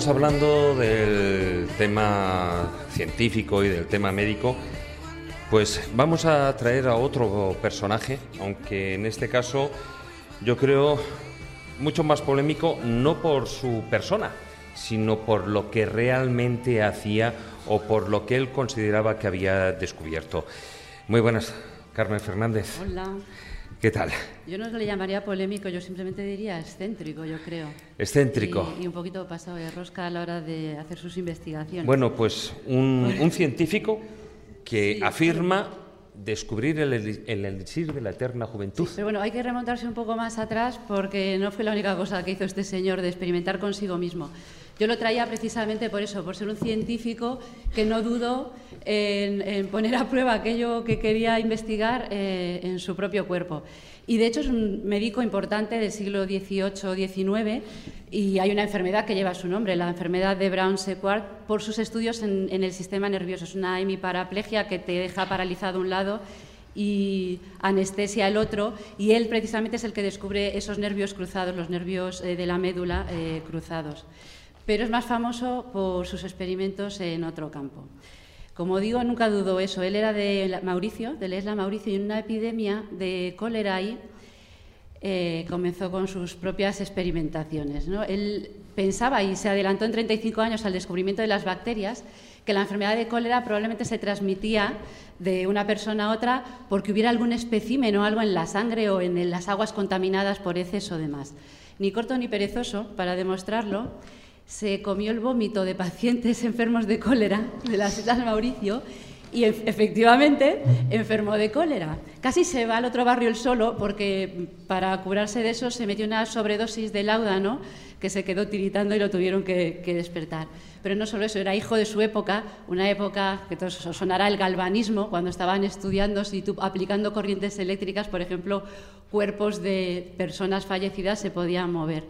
Hablando del tema científico y del tema médico, pues vamos a traer a otro personaje, aunque en este caso yo creo mucho más polémico, no por su persona, sino por lo que realmente hacía o por lo que él consideraba que había descubierto. Muy buenas, Carmen Fernández. Hola. ¿Qué tal? Yo no le llamaría polémico, yo simplemente diría excéntrico, yo creo. Excéntrico. Y, un poquito pasado de rosca a la hora de hacer sus investigaciones. Bueno, pues un, científico que afirma descubrir el, el, elixir de la eterna juventud. pero bueno, hay que remontarse un poco más atrás porque no fue la única cosa que hizo este señor de experimentar consigo mismo. Yo lo traía precisamente por eso, por ser un científico que no dudó en, poner a prueba aquello que quería investigar eh, en su propio cuerpo. Y de hecho es un médico importante del siglo XVIII-XIX y hay una enfermedad que lleva su nombre, la enfermedad de Brown-Sequard, por sus estudios en, el sistema nervioso. Es una hemiparaplegia que te deja paralizado un lado y anestesia el otro, y él precisamente es el que descubre esos nervios cruzados, los nervios eh, de la médula eh, cruzados pero es más famoso por sus experimentos en otro campo. Como digo, nunca dudó eso. Él era de Mauricio, de la isla Mauricio, y en una epidemia de cólera ahí eh, comenzó con sus propias experimentaciones. Él pensaba, y se adelantó en 35 años al descubrimiento de las bacterias, que la enfermedad de cólera probablemente se transmitía de una persona a otra porque hubiera algún espécimen o algo en la sangre o en las aguas contaminadas por heces o demás. Ni corto ni perezoso, para demostrarlo, se comió el vómito de pacientes <laughs> enfermos de cólera de las Islas Mauricio y efectivamente enfermó de cólera. Casi se va al otro barrio el solo porque para curarse de eso se metió una sobredosis de láudano que se quedó tiritando y lo tuvieron que, despertar. Pero no solo eso, era hijo de su época, una época que todos sonará el galvanismo, cuando estaban estudiando, si aplicando corrientes eléctricas, por ejemplo, cuerpos de personas fallecidas se podían mover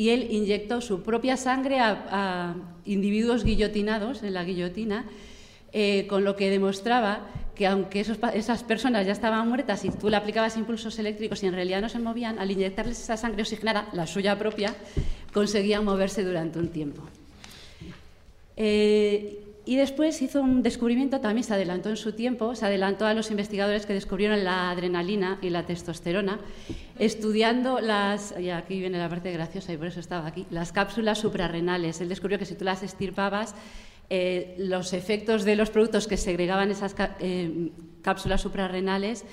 y él inyectó su propia sangre a, individuos guillotinados en la guillotina, eh, con lo que demostraba que aunque esas personas ya estaban muertas y tú le aplicabas impulsos eléctricos y en realidad no se movían, al inyectarles esa sangre oxigenada, la suya propia, conseguían moverse durante un tiempo. Eh, Y después hizo un descubrimiento, también se adelantó en su tiempo, se adelantó a los investigadores que descubrieron la adrenalina y la testosterona, estudiando las, y aquí viene la parte graciosa y por eso estaba aquí, las cápsulas suprarrenales. Él descubrió que si tú las estirpabas, eh, los efectos de los productos que segregaban esas eh, cápsulas suprarrenales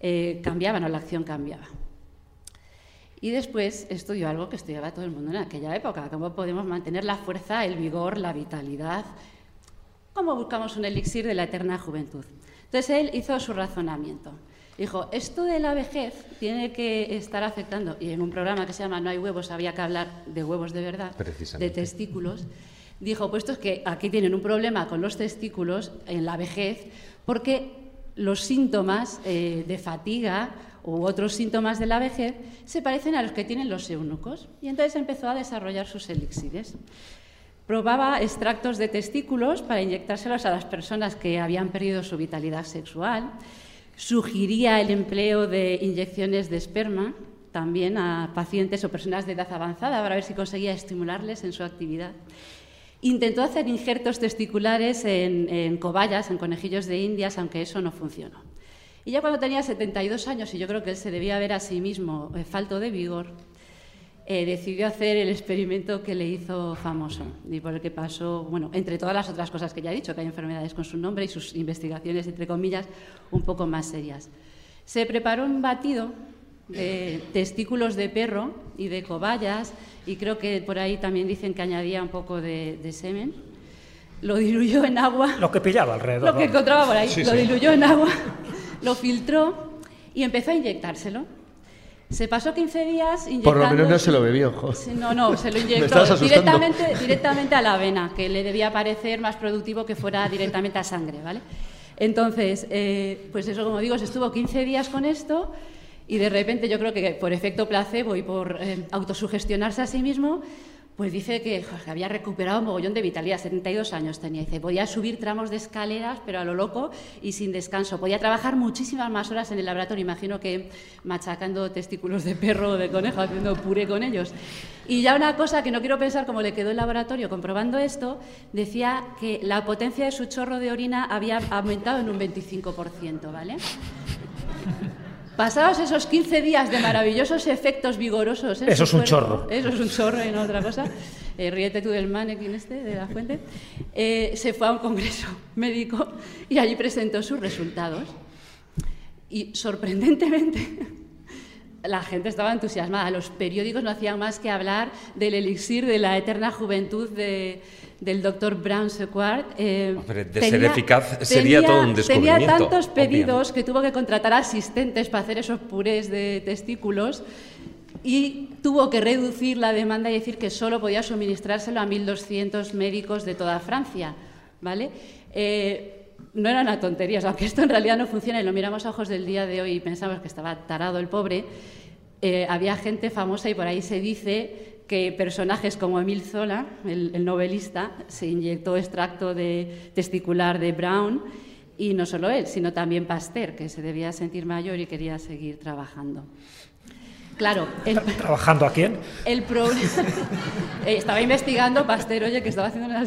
eh, cambiaban o la acción cambiaba. Y después estudió algo que estudiaba todo el mundo en aquella época, cómo podemos mantener la fuerza, el vigor, la vitalidad, cómo buscamos un elixir de la eterna juventud. Entonces él hizo su razonamiento. Dijo, esto de la vejez tiene que estar afectando, y en un programa que se llama No hay huevos había que hablar de huevos de verdad, de testículos, dijo, pues esto es que aquí tienen un problema con los testículos en la vejez, porque los síntomas eh, de fatiga u otros síntomas de la vejez se parecen a los que tienen los eunucos. Y entonces empezó a desarrollar sus elixires. Probaba extractos de testículos para inyectárselos a las personas que habían perdido su vitalidad sexual. Sugería el empleo de inyecciones de esperma también a pacientes o personas de edad avanzada para ver si conseguía estimularles en su actividad. Intentó hacer injertos testiculares en, cobayas, en conejillos de indias, aunque eso no funcionó. Y ya cuando tenía 72 años, y yo creo que él se debía ver a sí mismo eh, falto de vigor, eh, decidió hacer el experimento que le hizo famoso y por el que pasó, bueno, entre todas las otras cosas que ya he dicho, que hay enfermedades con su nombre y sus investigaciones, entre comillas, un poco más serias. Se preparó un batido de testículos de perro y de cobayas, y creo que por ahí también dicen que añadía un poco de, semen. Lo diluyó en agua. Lo que pillaba alrededor. Lo que encontraba por ahí. lo diluyó en agua, lo filtró y empezó a inyectárselo. Se pasó 15 días inyectando... Por lo menos no se lo bebió. No, no, se lo <laughs> inyectó directamente, directamente a la vena, que le debía parecer más productivo que fuera directamente a sangre, ¿vale? Entonces, eh, pues eso, como digo, se estuvo 15 días con esto y de repente yo creo que por efecto placebo y por eh, autosugestionarse a sí mismo, pues dice que, había recuperado un mogollón de vitalidad, 72 años tenía. Dice, podía subir tramos de escaleras, pero a lo loco y sin descanso. Podía trabajar muchísimas más horas en el laboratorio, imagino que machacando testículos de perro o de conejo, haciendo puré con ellos. Y ya una cosa que no quiero pensar cómo le quedó el laboratorio comprobando esto, decía que la potencia de su chorro de orina había aumentado en un 25%, ¿vale? Pasados esos 15 días de maravillosos efectos vigorosos. eso es un chorro. Eso es un chorro y no otra cosa. Eh, ríete tú del mannequin este, de la fuente. Eh, se fue a un congreso médico y allí presentó sus resultados. Y sorprendentemente, la gente estaba entusiasmada. Los periódicos no hacían más que hablar del elixir de la eterna juventud de, del doctor Brown Sequard. Eh, de ser eficaz sería todo un descubrimiento. Tenía tantos pedidos que tuvo que contratar asistentes para hacer esos purés de testículos y tuvo que reducir la demanda y decir que solo podía suministrárselo a 1.200 médicos de toda Francia. ¿vale? Eh, no era una tontería, aunque esto en realidad no funciona y lo miramos a ojos del día de hoy y pensamos que estaba tarado el pobre, eh, había gente famosa y por ahí se dice que personajes como Emil Zola, el, novelista, se inyectó extracto de testicular de Brown y no solo él, sino también Pasteur, que se debía sentir mayor y quería seguir trabajando. Claro. ¿Trabajando a quién? El problema. <laughs> Eh, estaba investigando Pasteur, oye, que estaba haciendo una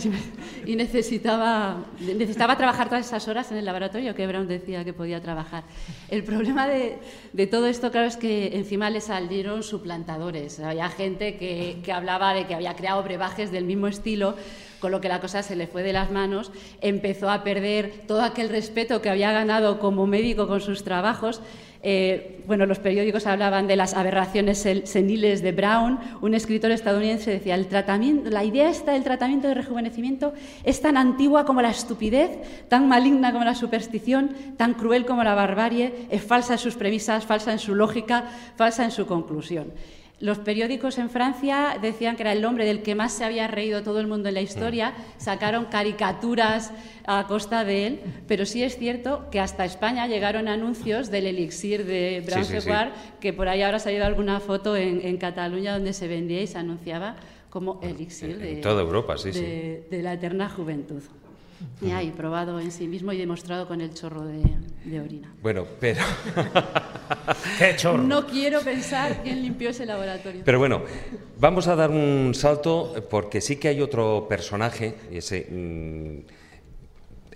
y necesitaba, necesitaba trabajar todas esas horas en el laboratorio que Brown decía que podía trabajar. El problema de, de todo esto, claro, es que encima le salieron suplantadores. Había gente que, que hablaba de que había creado brebajes del mismo estilo con lo que la cosa se le fue de las manos, empezó a perder todo aquel respeto que había ganado como médico con sus trabajos. Eh, bueno, los periódicos hablaban de las aberraciones seniles de Brown. Un escritor estadounidense decía, la idea esta del tratamiento de rejuvenecimiento es tan antigua como la estupidez, tan maligna como la superstición, tan cruel como la barbarie, es falsa en sus premisas, falsa en su lógica, falsa en su conclusión. Los periódicos en Francia decían que era el hombre del que más se había reído todo el mundo en la historia, sacaron caricaturas a costa de él, pero sí es cierto que hasta España llegaron anuncios del elixir de Brown que por ahí ahora ha salido alguna foto en, Cataluña donde se vendía y se anunciaba como elixir de, toda Europa, de la eterna juventud. Y ahí probado en sí mismo y demostrado con el chorro de, orina. Bueno, pero... <laughs> ¿Qué chorro? No quiero pensar quién limpió ese laboratorio. Pero bueno, vamos a dar un salto porque sí que hay otro personaje, ese, mm,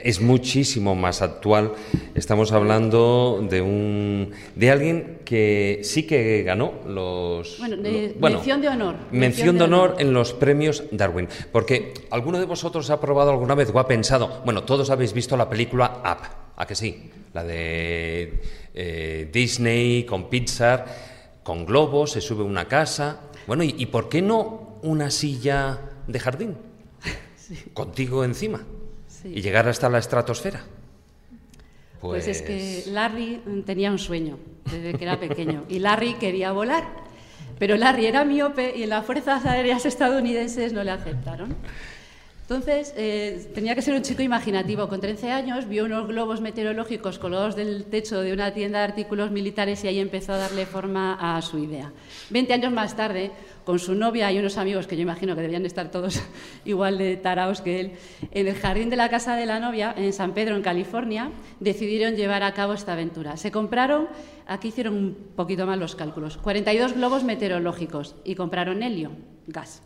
es muchísimo más actual. Estamos hablando de un de alguien que sí que ganó los Bueno, lo- de- bueno, mención de honor. mención de honor en los premios Darwin, porque alguno de vosotros ha probado alguna vez o ha pensado, bueno, todos habéis visto la película Up, ¿a que sí? La de eh, Disney con Pixar, con globos, se sube una casa. Bueno, ¿y, y por qué no una silla de jardín? <laughs> Contigo encima. Sí. Y llegar hasta la estratosfera. Pues... es que Larry mm, tenía un sueño desde que era pequeño y Larry quería volar, pero Larry era miope y las fuerzas aéreas estadounidenses no le aceptaron. Entonces, eh, tenía que ser un chico imaginativo. Con 13 años vio unos globos meteorológicos colgados del techo de una tienda de artículos militares y ahí empezó a darle forma a su idea. 20 años más tarde, con su novia y unos amigos que yo imagino que debían estar todos <laughs> igual de taraos que él, en el jardín de la casa de la novia, en San Pedro, en California, decidieron llevar a cabo esta aventura. Se compraron, aquí hicieron un poquito más los cálculos, 42 globos meteorológicos y compraron helio, gas.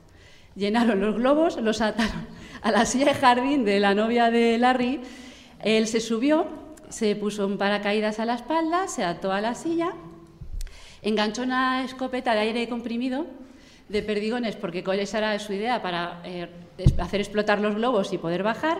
Llenaron los globos, los ataron a la silla de jardín de la novia de Larry. Él se subió, se puso un paracaídas a la espalda, se ató a la silla, enganchó una escopeta de aire comprimido de perdigones, porque esa era su idea para eh, hacer explotar los globos y poder bajar.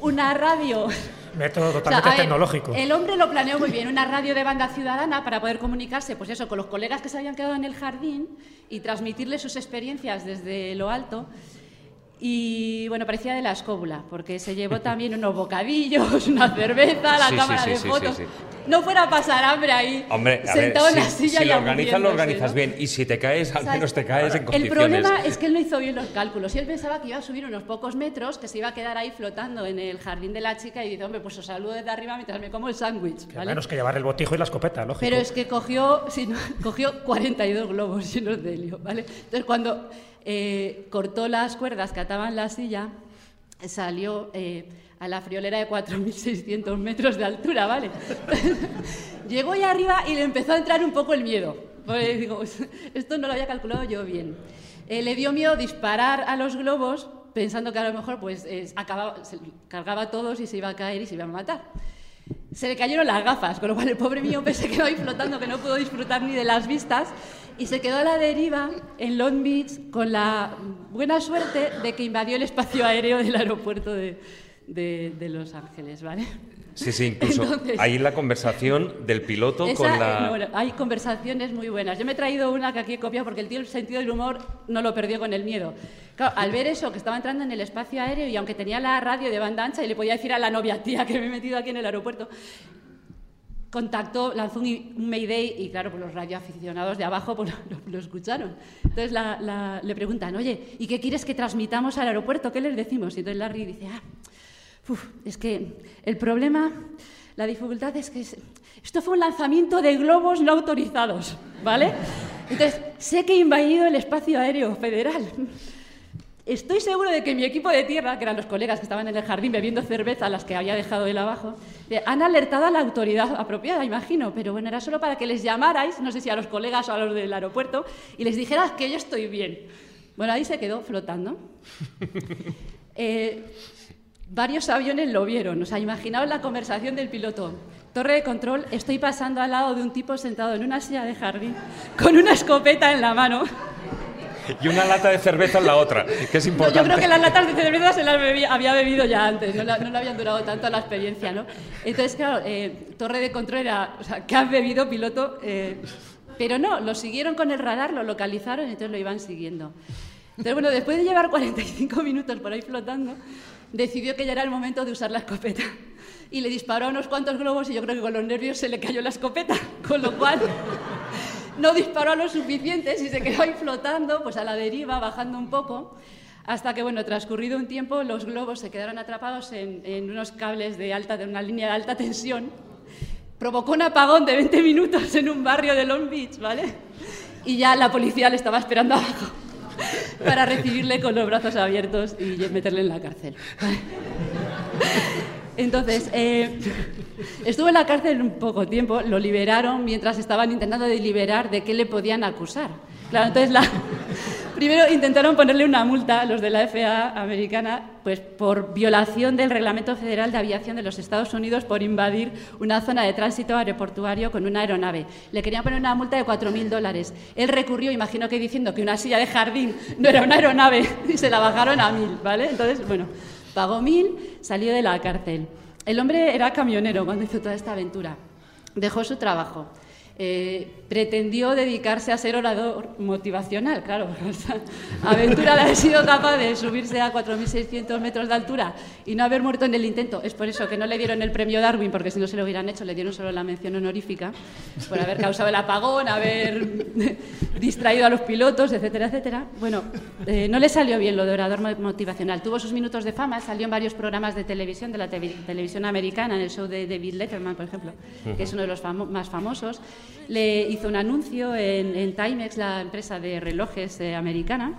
Una radio Método o sea, totalmente ver, tecnológico. El hombre lo planeó muy bien, una radio de banda ciudadana para poder comunicarse, pues eso, con los colegas que se habían quedado en el jardín y transmitirles sus experiencias desde lo alto. Y bueno, parecía de la escóbula, porque se llevó también unos bocadillos, <laughs> una cerveza, la Sí, cámara sí, de sí, sí, fotos. sí. No fuera a pasar hambre ahí, Hombre, a ver, sentado en la si, silla si y lo organizas, lo organizas bien. Y si te caes, al O sea, menos te caes en El condiciones. problema es que él no hizo bien los cálculos y él pensaba que iba a subir unos pocos metros, que se iba a quedar ahí flotando en el jardín de la chica y dice, hombre, pues os saludo desde arriba mientras me como el sándwich. ¿vale? menos que llevar el botijo y la escopeta, lógico. Pero es que cogió, <laughs> sí, no, cogió 42 globos llenos de helio, ¿vale? Entonces, cuando eh, cortó las cuerdas que ataban la silla, salió eh, a la friolera de 4.600 metros de altura, ¿vale? <laughs> Llegó ahí arriba y le empezó a entrar un poco el miedo. Porque digo, esto no lo había calculado yo bien. Eh, le dio miedo disparar a los globos pensando que a lo mejor pues, acababa, cargaba todos y se iba a caer y se iba a matar. Se le cayeron las gafas, con lo cual el pobre miope se quedó ahí flotando, que no pudo disfrutar ni de las vistas, y se quedó a la deriva en Long Beach con la buena suerte de que invadió el espacio aéreo del aeropuerto de, de- de Los Ángeles, ¿vale? Sí, sí, incluso Entonces- ahí la conversación del piloto Esa, con eh, la... bueno, hay conversaciones muy buenas. Yo me he traído una que aquí he copiado porque el tío el sentido del humor no lo perdió con el miedo. Claro, al ver eso, que estaba entrando en el espacio aéreo y aunque tenía la radio de banda ancha y le podía decir a la novia, tía, que me he metido aquí en el aeropuerto, contactó, lanzó un, mayday y claro, pues los radioaficionados de abajo pues, <laughs> lo, escucharon. Entonces le preguntan, oye, ¿y qué quieres que transmitamos al aeropuerto? ¿Qué les decimos? Y entonces Larry dice, ah, uf, es que el problema, la dificultad es que es- esto fue un lanzamiento de globos no autorizados, ¿vale? Entonces, sé que he invadido el espacio aéreo federal. Estoy seguro de que mi equipo de tierra, que eran los colegas que estaban en el jardín bebiendo cerveza, las que había dejado él abajo, eh, han alertado a la autoridad apropiada, imagino, pero bueno, era solo para que les llamarais, no sé si a los colegas o a los del aeropuerto, y les dijeras que yo estoy bien. Bueno, ahí se quedó flotando. <laughs> Eh, varios aviones lo vieron, o sea, imaginaos la conversación del piloto. Torre de control, estoy pasando al lado de un tipo sentado en una silla de jardín con una escopeta en la mano. Y una lata de cerveza en la otra, que es No, importante. yo creo que las latas de cerveza se las bebía- había bebido ya antes, no, la- no le habían durado tanto la experiencia, ¿no? Entonces, claro, eh, torre de control era, o sea, ¿qué has bebido, piloto? Eh, pero no, lo siguieron con el radar, lo localizaron y entonces lo iban siguiendo. Entonces, bueno, después de llevar 45 minutos por ahí flotando, decidió que ya era el momento de usar la escopeta. Y le disparó unos cuantos globos y yo creo que con los nervios se le cayó la escopeta, con lo cual no disparó lo suficiente y se quedó ahí flotando, pues a la deriva, bajando un poco, hasta que, bueno, transcurrido un tiempo, los globos se quedaron atrapados en, en unos cables de alta, de una línea de alta tensión. Provocó un apagón de 20 minutos en un barrio de Long Beach, ¿vale? Y ya la policía le estaba esperando abajo para recibirle con los brazos abiertos y meterle en la cárcel. Entonces, eh, estuvo en la cárcel un poco tiempo, lo liberaron mientras estaban intentando deliberar de qué le podían acusar. Claro, entonces <laughs> Primero intentaron ponerle una multa, los de la FAA americana, pues por violación del Reglamento Federal de Aviación de los Estados Unidos por invadir una zona de tránsito aeroportuario con una aeronave. Le querían poner una multa de 4.000 dólares. Él recurrió, imagino que diciendo que una silla de jardín no era una aeronave, <laughs> y se la bajaron a 1.000, ¿vale? Entonces, bueno, pagó 1.000, salió de la cárcel. El hombre era camionero cuando hizo toda esta aventura. Dejó su trabajo eh, pretendió dedicarse a ser orador motivacional, claro, <laughs> aventura haber sido capaz de subirse a 4.600 metros de altura y no haber muerto en el intento. Es por eso que no le dieron el premio Darwin, porque si no se lo hubieran hecho, le dieron solo la mención honorífica, por haber causado el apagón, haber <laughs> distraído a los pilotos, etcétera, etcétera. Bueno, eh, no le salió bien lo de orador motivacional. Tuvo sus minutos de fama, salió en varios programas de televisión, de la televisión americana, en el show de David Letterman, por ejemplo, que es uno de los más famosos le hizo un anuncio en, Timex, la empresa de relojes eh, americana.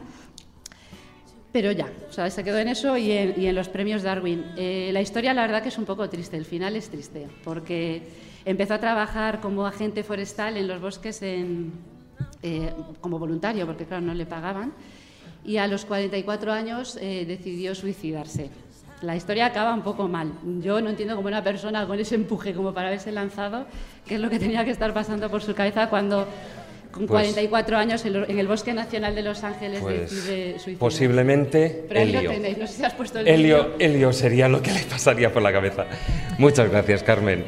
Pero ya, o sea, se quedó en eso y en, los premios Darwin. Eh, la historia, la verdad, que es un poco triste. El final es triste, porque empezó a trabajar como agente forestal en los bosques eh, como voluntario, porque claro, no le pagaban. Y a los 44 años decidió suicidarse la historia acaba un poco mal. Yo no entiendo cómo una persona con ese empuje como para haberse lanzado, qué es lo que tenía que estar pasando por su cabeza cuando con 44 pues años en el Bosque Nacional de Los Ángeles pues decide suicidarse. Posiblemente Pero. Lo tenéis. No sé si has puesto el Helio, Helio sería lo que le pasaría por la cabeza. Muchas gracias, Carmen.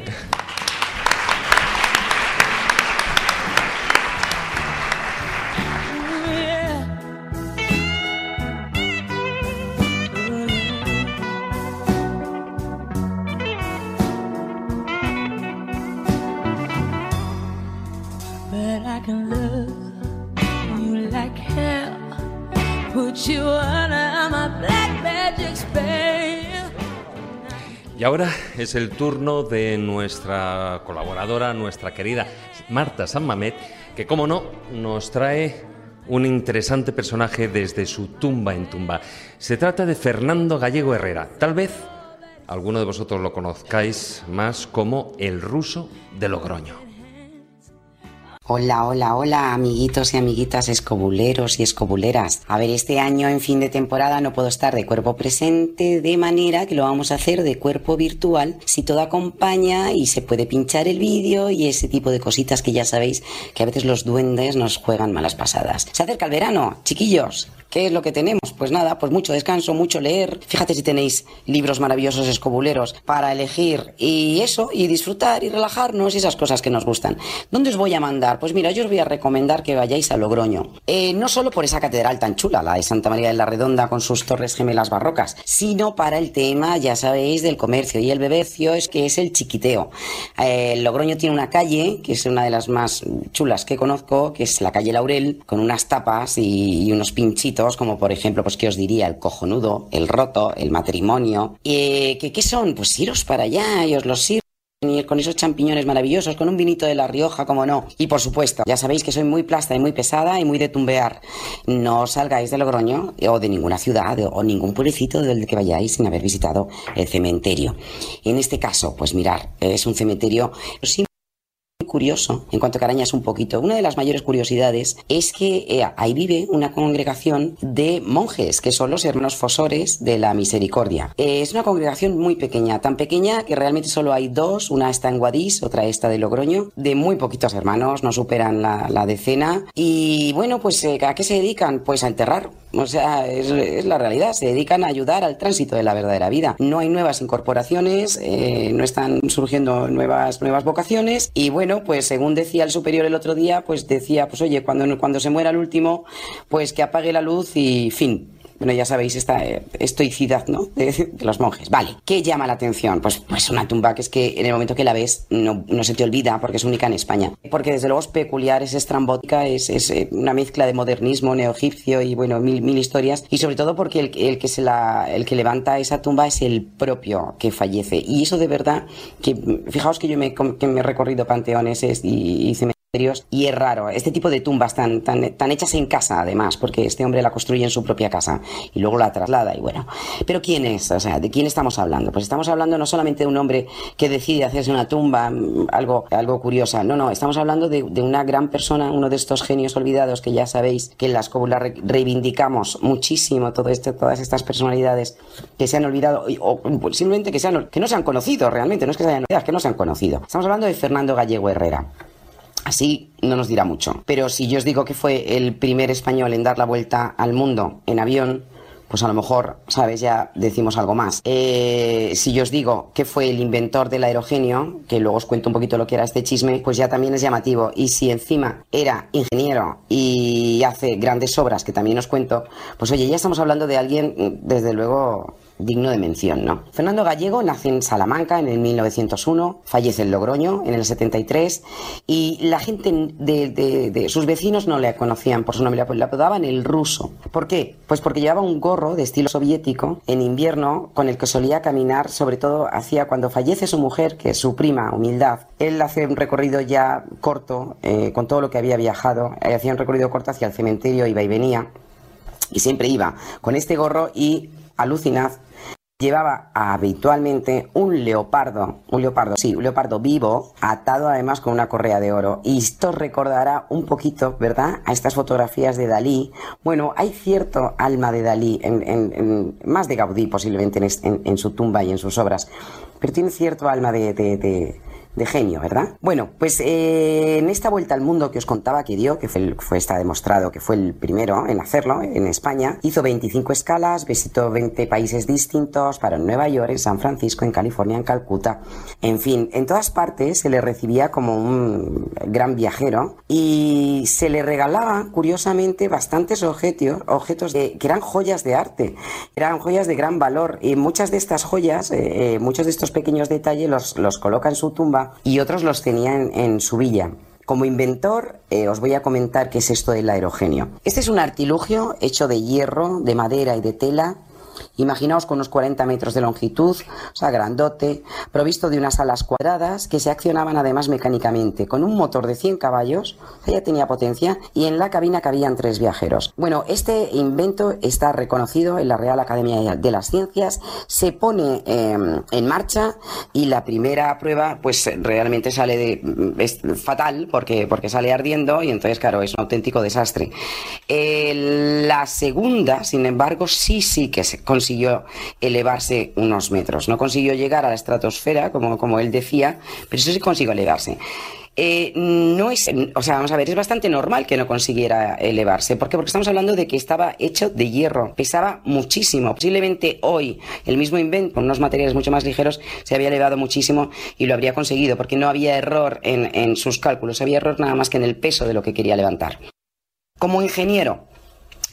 Ahora es el turno de nuestra colaboradora, nuestra querida Marta San Mamet, que como no nos trae un interesante personaje desde su tumba en tumba. Se trata de Fernando Gallego Herrera. Tal vez alguno de vosotros lo conozcáis más como el ruso de Logroño. Hola, hola, hola, amiguitos y amiguitas escobuleros y escobuleras. A ver, este año en fin de temporada no puedo estar de cuerpo presente, de manera que lo vamos a hacer de cuerpo virtual, si todo acompaña y se puede pinchar el vídeo y ese tipo de cositas que ya sabéis que a veces los duendes nos juegan malas pasadas. Se acerca el verano, chiquillos, ¿Qué es lo que tenemos? Pues nada, pues mucho descanso, mucho leer. Fíjate si tenéis libros maravillosos escobuleros para elegir y eso, y disfrutar y relajarnos y esas cosas que nos gustan. ¿Dónde os voy a mandar? Pues mira, yo os voy a recomendar que vayáis a Logroño. Eh, no solo por esa catedral tan chula, la de Santa María de la Redonda con sus torres gemelas barrocas, sino para el tema, ya sabéis, del comercio. Y el bebecio es que es el chiquiteo. Eh, Logroño tiene una calle, que es una de las más chulas que conozco, que es la calle Laurel, con unas tapas y unos pinchitos como por ejemplo, pues qué os diría, el cojonudo, el roto, el matrimonio. Eh, ¿qué, son? Pues iros para allá y os los sirvo con esos champiñones maravillosos, con un vinito de La Rioja, como no. Y por supuesto, ya sabéis que soy muy plasta y muy pesada y muy de tumbear. No salgáis de Logroño o de ninguna ciudad o ningún pueblecito del que vayáis sin haber visitado el cementerio. En este caso, pues mirar, es un cementerio curioso, en cuanto a Carañas un poquito, una de las mayores curiosidades es que eh, ahí vive una congregación de monjes, que son los hermanos fosores de la misericordia. Eh, es una congregación muy pequeña, tan pequeña que realmente solo hay dos, una está en Guadix, otra está de Logroño, de muy poquitos hermanos, no superan la, decena. Y bueno, pues eh, ¿a qué se dedican? Pues a enterrar. O sea, es, la realidad, se dedican a ayudar al tránsito de la verdadera vida. No hay nuevas incorporaciones, no están surgiendo nuevas, nuevas vocaciones y bueno, pues según decía el superior el otro día, pues decía, pues oye, cuando, cuando se muera el último, pues que apague la luz y fin. Bueno, ya sabéis esta eh, estoicidad, ¿no? De, los monjes. Vale. ¿Qué llama la atención? Pues, pues una tumba que es que en el momento que la ves no, no se te olvida porque es única en España. Porque desde luego es peculiar, es estrambótica, es, es eh, una mezcla de modernismo neoegipcio y bueno, mil, mil historias. Y sobre todo porque el, el, que se el que levanta esa tumba es el propio que fallece. Y eso de verdad, que fijaos que yo me, que me he recorrido panteones y, y y es raro. Este tipo de tumbas tan, tan, tan hechas en casa, además, porque este hombre la construye en su propia casa y luego la traslada y bueno. Pero ¿quién es? O sea, ¿de quién estamos hablando? Pues estamos hablando no solamente de un hombre que decide hacerse una tumba, mm, algo, algo curiosa. No, no, estamos hablando de, una gran persona, uno de estos genios olvidados que ya sabéis que en la escóbula reivindicamos muchísimo todo este, todas estas personalidades que se han olvidado o, simplemente que, sean, que no se han conocido realmente, no es que se hayan olvidado, es que no se han conocido. Estamos hablando de Fernando Gallego Herrera. Así no nos dirá mucho. Pero si yo os digo que fue el primer español en dar la vuelta al mundo en avión, pues a lo mejor, ¿sabes? Ya decimos algo más. Eh, si yo os digo que fue el inventor del aerogenio, que luego os cuento un poquito lo que era este chisme, pues ya también es llamativo. Y si encima era ingeniero y hace grandes obras, que también os cuento, pues oye, ya estamos hablando de alguien, desde luego, digno de mención, ¿no? Fernando Gallego nace en Salamanca en el 1901, fallece en Logroño en el 73 y la gente de, sus vecinos no le conocían por su nombre, le apodaban el ruso. ¿Por qué? Pues porque llevaba un gorro de estilo soviético en invierno con el que solía caminar, sobre todo hacía cuando fallece su mujer, que es su prima, Humildad. Él hace un recorrido ya corto eh, con todo lo que había viajado, eh, hacía un recorrido corto hacia el cementerio, iba y venía y siempre iba con este gorro y alucinad Llevaba habitualmente un leopardo, un leopardo, sí, un leopardo vivo, atado además con una correa de oro. Y esto recordará un poquito, ¿verdad?, a estas fotografías de Dalí. Bueno, hay cierto alma de Dalí, en, más de Gaudí posiblemente en, su tumba y en sus obras, pero tiene cierto alma de de genio, ¿verdad? Bueno, pues eh, en esta vuelta al mundo que os contaba que dio, que fue, fue está demostrado que fue el primero en hacerlo en España, hizo 25 escalas, visitó 20 países distintos, para Nueva York, en San Francisco, en California, en Calcuta, en fin, en todas partes se le recibía como un gran viajero y se le regalaba, curiosamente, bastantes objetos, objetos que eran joyas de arte, eran joyas de gran valor y muchas de estas joyas, eh, eh, muchos de estos pequeños detalles los, los coloca en su tumba y otros los tenían en su villa. Como inventor, eh, os voy a comentar qué es esto del aerogenio. Este es un artilugio hecho de hierro, de madera y de tela Imaginaos con unos 40 metros de longitud, o sea, grandote, provisto de unas alas cuadradas que se accionaban además mecánicamente, con un motor de 100 caballos, ya tenía potencia, y en la cabina cabían tres viajeros. Bueno, este invento está reconocido en la Real Academia de las Ciencias, se pone em, en marcha y la primera prueba, pues realmente sale de, es fatal porque, porque sale ardiendo y entonces, claro, es un auténtico desastre. la segunda, sin embargo, sí, sí que se consiguió elevarse unos metros. No consiguió llegar a la estratosfera, como, como él decía, pero eso sí consiguió elevarse. Eh, no es, o sea, vamos a ver, es bastante normal que no consiguiera elevarse. ¿Por qué? Porque estamos hablando de que estaba hecho de hierro, pesaba muchísimo. Posiblemente hoy el mismo invento, con unos materiales mucho más ligeros, se había elevado muchísimo y lo habría conseguido, porque no había error en, en sus cálculos, había error nada más que en el peso de lo que quería levantar. Como ingeniero,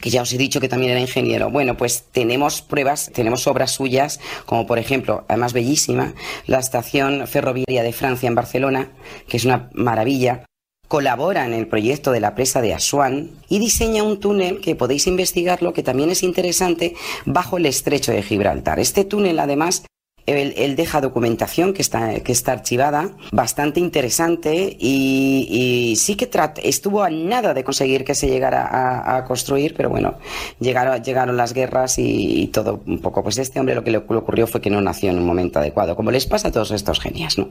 que ya os he dicho que también era ingeniero. Bueno, pues tenemos pruebas, tenemos obras suyas, como por ejemplo, además bellísima, la estación ferroviaria de Francia en Barcelona, que es una maravilla. Colabora en el proyecto de la presa de Asuán y diseña un túnel que podéis investigarlo, que también es interesante, bajo el estrecho de Gibraltar. Este túnel, además, él, deja documentación que está, que está archivada, bastante interesante y, sí que estuvo a nada de conseguir que se llegara a, construir, pero bueno, llegaron, llegaron las guerras y, todo un poco. Pues este hombre lo que le ocurrió fue que no nació en un momento adecuado, como les pasa a todos estos genios. ¿no?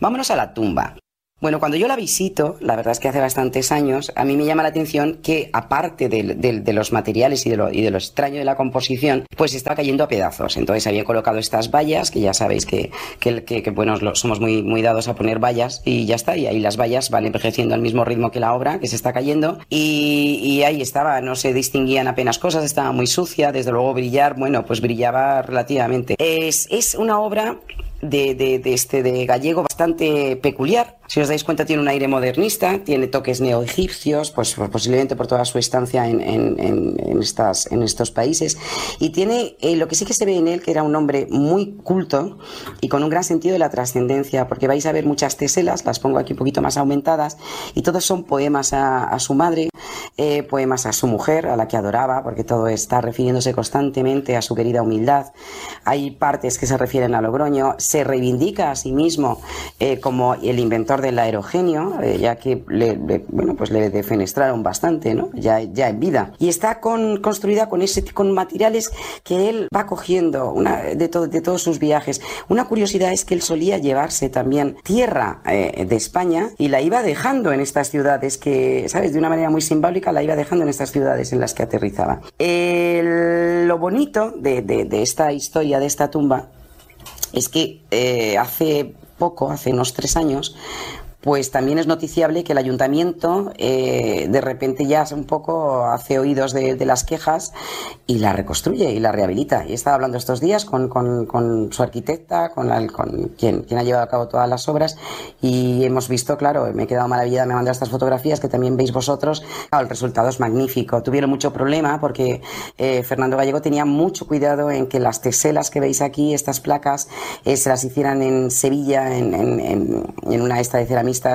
Vámonos a la tumba. Bueno, cuando yo la visito, la verdad es que hace bastantes años, a mí me llama la atención que aparte de, los materiales y de, lo, y de, extraño de la composición, pues está cayendo a pedazos. Entonces había colocado estas vallas, que ya sabéis que, que, bueno, somos muy, dados a poner vallas y ya está. Y ahí las vallas van envejeciendo al mismo ritmo que la obra, que se está cayendo. Y, y ahí estaba, no se distinguían apenas cosas, estaba muy sucia, desde luego brillar, bueno, pues brillaba relativamente. Es, una obra de, de, este de gallego bastante peculiar. Si os dais cuenta, tiene un aire modernista, tiene toques neoegipcios, pues, pues posiblemente por toda su estancia en, en, en, estas, en estos países. Y tiene eh, lo que sí que se ve en él, que era un hombre muy culto y con un gran sentido de la trascendencia, porque vais a ver muchas teselas, las pongo aquí un poquito más aumentadas, y todos son poemas a, a su madre, eh, poemas a su mujer, a la que adoraba, porque todo está refiriéndose constantemente a su querida humildad. Hay partes que se refieren a Logroño. Se reivindica a sí mismo eh, como el inventor del aerogenio, eh, ya que le, bueno, pues le defenestraron bastante, ¿no? Ya, ya en vida. Y está con, construida con, ese, con materiales que él va cogiendo de, todos sus viajes. Una curiosidad es que él solía llevarse también tierra eh, de España y la iba dejando en estas ciudades que, ¿sabes? De una manera muy simbólica la iba dejando en estas ciudades en las que aterrizaba. lo bonito de, de, esta historia, de esta tumba, es que eh, hace poco, hace unos tres años, pues también es noticiable que el ayuntamiento eh, de repente ya un poco hace oídos de, las quejas y la reconstruye y la rehabilita. Y estaba hablando estos días con, su arquitecta, con, quien, ha llevado a cabo todas las obras y hemos visto, claro, me he quedado maravillada, me mandado estas fotografías que también veis vosotros. el resultado es magnífico. Tuvieron mucho problema porque eh, Fernando Gallego tenía mucho cuidado en que las teselas que veis aquí, estas placas, eh, se las hicieran en Sevilla, en, una esta de ceramista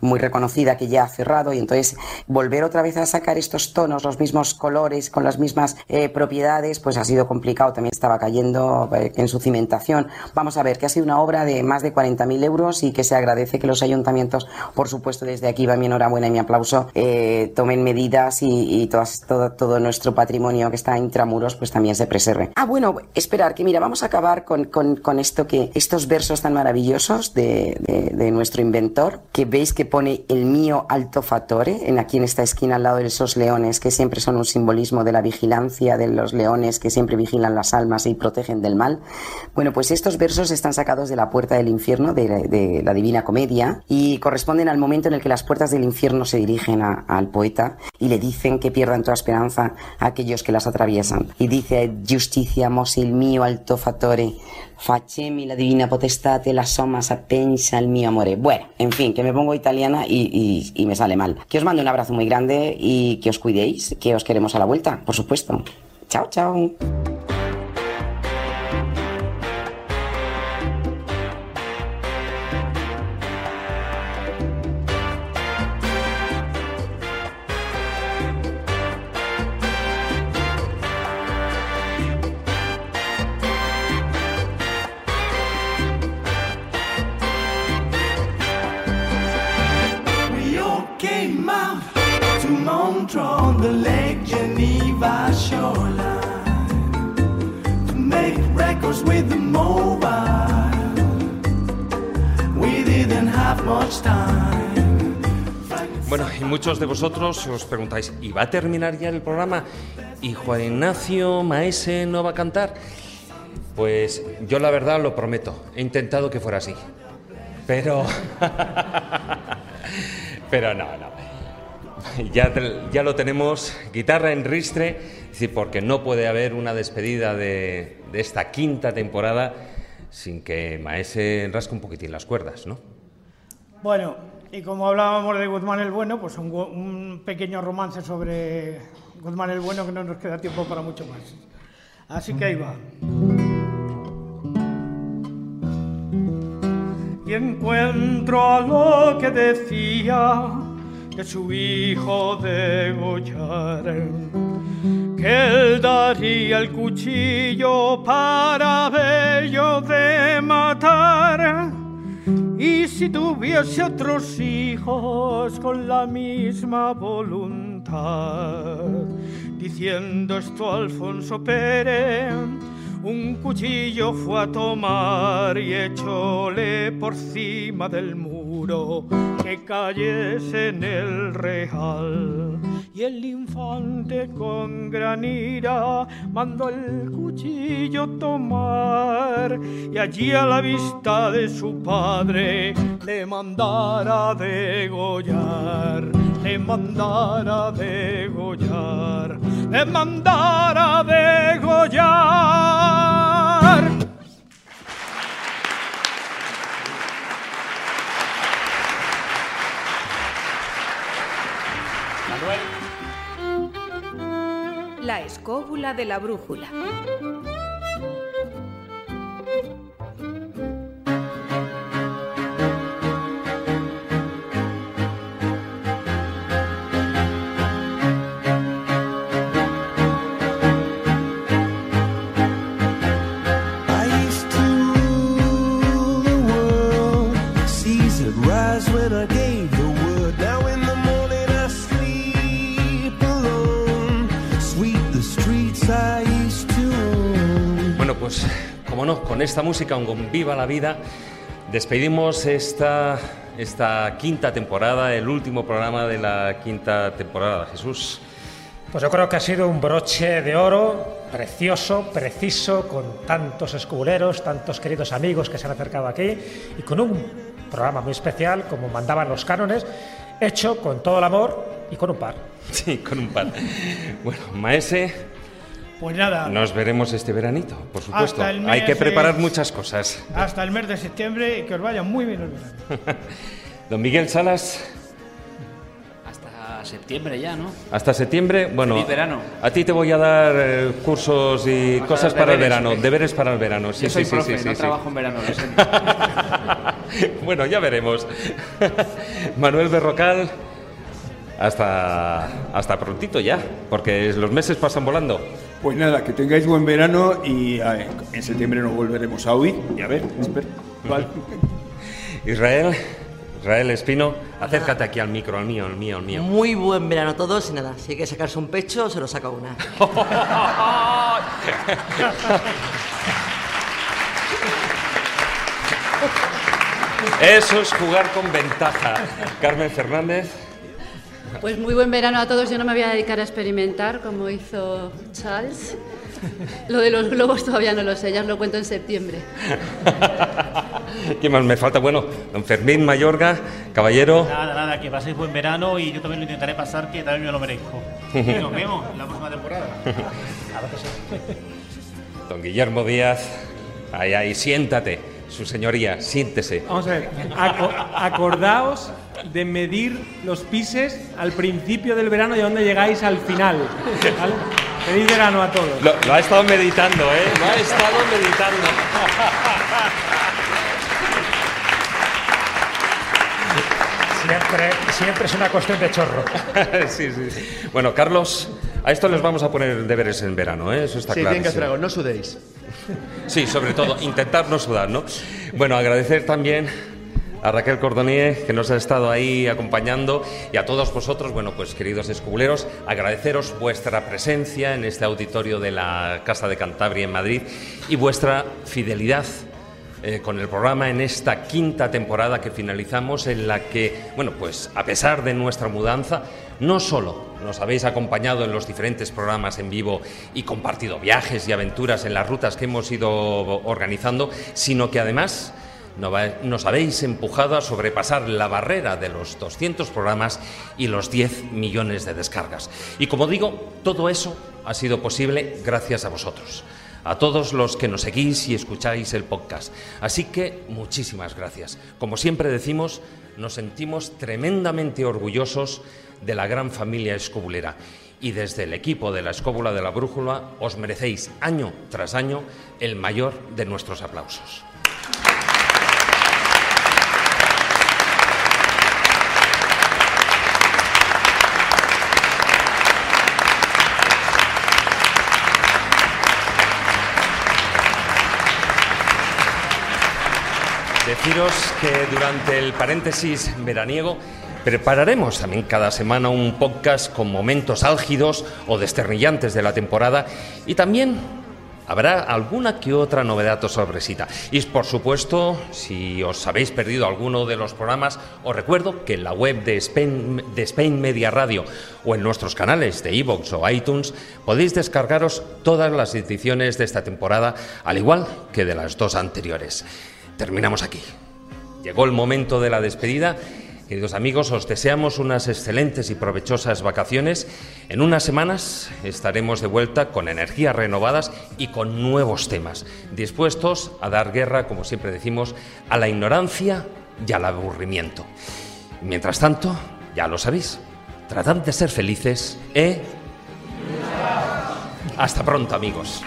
muy reconocida que ya ha cerrado y entonces volver otra vez a sacar estos tonos, los mismos colores, con las mismas eh, propiedades, pues ha sido complicado. También estaba cayendo eh, en su cimentación. Vamos a ver que ha sido una obra de más de 40.000 euros y que se agradece que los ayuntamientos, por supuesto, desde aquí va mi enhorabuena y mi aplauso, eh, tomen medidas y, todo, todo nuestro patrimonio que está intramuros, pues también se preserve. Ah, bueno, esperar, que mira, vamos a acabar con, con, esto que, estos versos tan maravillosos de, de nuestro inventor, que veis que pone el mío alto fatore, en aquí en esta esquina al lado de esos leones que siempre son un simbolismo de la vigilancia de los leones que siempre vigilan las almas y protegen del mal. Bueno, pues estos versos están sacados de la puerta del infierno de, la Divina Comedia y corresponden al momento en el que las puertas del infierno se dirigen al poeta y le dicen que pierdan toda esperanza a aquellos que las atraviesan. Y dice, justiciamos il mio alto fatore, facemi la divina potestate, la soma sapensa el mio amore. Bueno, en fin, que me pongo italiana y, y me sale mal. Que os mando un abrazo muy grande y que os cuidéis, que os queremos a la vuelta, por supuesto. Chao, chao. Muchos de vosotros os preguntáis, ¿y va a terminar ya el programa? ¿Y Juan Ignacio Maese no va a cantar? Pues yo la verdad lo prometo, he intentado que fuera así. Pero... <laughs> Pero no, no. Ya, ya lo tenemos, guitarra en ristre, porque no puede haber una despedida de, de esta quinta temporada sin que Maese rasque un poquitín las cuerdas, ¿no? Bueno, y como hablábamos de Guzmán el Bueno, pues un, pequeño romance sobre Guzmán el Bueno que no nos queda tiempo para mucho más. Así que ahí va. Y encuentro a lo que decía de su hijo de Goyar, que él daría el cuchillo para bello de matar y si tuviese otros hijos con la misma voluntad, diciendo esto Alfonso Pérez, un cuchillo fue a tomar y echóle por cima del muro que cayese en el real y el infante con gran ira mandó el cuchillo tomar y allí a la vista de su padre le mandara degollar, le mandara degollar, le mandara degollar. Cóbula de la Brújula. I gave pues como no, con esta música, un con Viva la Vida, despedimos esta, esta quinta temporada, el último programa de la quinta temporada. Jesús. Pues yo creo que ha sido un broche de oro precioso, preciso, con tantos escubuleros, tantos queridos amigos que se han acercado aquí y con un programa muy especial, como mandaban los cánones, hecho con todo el amor y con un par. Sí, con un par. Bueno, Maese, Pues nada, nos veremos este veranito, por supuesto. Hasta el Hay que mes preparar es- muchas cosas. hasta el mes de septiembre y que os vaya muy bien el verano. <laughs> Don Miguel Salas, Hasta septiembre ya, ¿no? hasta septiembre, bueno, Feliz verano. a ti te voy a dar eh, cursos y Vas cosas para el verano, deberes para el verano. Sí, Yo soy sí, profe, sí, sí, no sí. trabajo en verano, lo siento. <laughs> bueno, ya veremos. <laughs> Manuel Berrocal, hasta, hasta prontito ya, porque los meses pasan volando. Pues nada, que tengáis buen verano y eh, en septiembre nos volveremos a oír. Y a ver, espera. Vale. <laughs> Israel, Israel Espino, acércate aquí al micro, al mío, al mío, al mío. Muy buen verano a todos y nada, si hay que sacarse un pecho, se lo saca una. <laughs> Eso es jugar con ventaja. Carmen Fernández. Pues muy buen verano a todos. Yo no me voy a dedicar a experimentar como hizo Charles. Lo de los globos todavía no lo sé, ya os lo cuento en septiembre. ¿Quién más me falta? Bueno, don Fermín Mayorga, caballero. Nada, nada, que paséis buen verano y yo también lo intentaré pasar, que también me lo merezco. Y nos vemos en la próxima temporada. <laughs> Don Guillermo Díaz. Ahí, ahí, siéntate. Su señoría, siéntese. Vamos a ver, aco- acordaos de medir los pises al principio del verano y a dónde llegáis al final. ¿vale? Feliz verano a todos. Lo, lo ha estado meditando, ¿eh? Lo ha estado meditando. Siempre, siempre es una cuestión de chorro. sí, <laughs> sí, sí. Bueno, Carlos, a esto les vamos a poner deberes en verano, ¿eh? Eso está Sí, claro. tienen que hacer algo, no sudéis. Sí, sobre todo, intentar no sudar, ¿no? Bueno, agradecer también a Raquel Cordonier, que nos ha estado ahí acompañando, y a todos vosotros, bueno, pues queridos escubuleros, agradeceros vuestra presencia en este auditorio de la Casa de Cantabria en Madrid y vuestra fidelidad eh, con el programa en esta quinta temporada que finalizamos, en la que, bueno, pues a pesar de nuestra mudanza, no solo nos habéis acompañado en los diferentes programas en vivo y compartido viajes y aventuras en las rutas que hemos ido organizando, sino que además nos habéis empujado a sobrepasar la barrera de los 200 programas y los 10 millones de descargas. Y como digo, todo eso ha sido posible gracias a vosotros, a todos los que nos seguís y escucháis el podcast. Así que muchísimas gracias. Como siempre decimos, nos sentimos tremendamente orgullosos de la gran familia escobulera. Y desde el equipo de la Escóbula de la Brújula os merecéis año tras año el mayor de nuestros aplausos. Deciros que durante el paréntesis veraniego prepararemos también cada semana un podcast con momentos álgidos o desternillantes de la temporada y también habrá alguna que otra novedad o sorpresita. Y por supuesto, si os habéis perdido alguno de los programas, os recuerdo que en la web de Spain, Media Radio o en nuestros canales de iVoox o iTunes podéis descargaros todas las ediciones de esta temporada, al igual que de las dos anteriores. Terminamos aquí. Llegó el momento de la despedida. Queridos amigos, os deseamos unas excelentes y provechosas vacaciones. En unas semanas estaremos de vuelta con energías renovadas y con nuevos temas, dispuestos a dar guerra, como siempre decimos, a la ignorancia y al aburrimiento. Mientras tanto, ya lo sabéis, tratad de ser felices, ¿eh? Hasta pronto, amigos.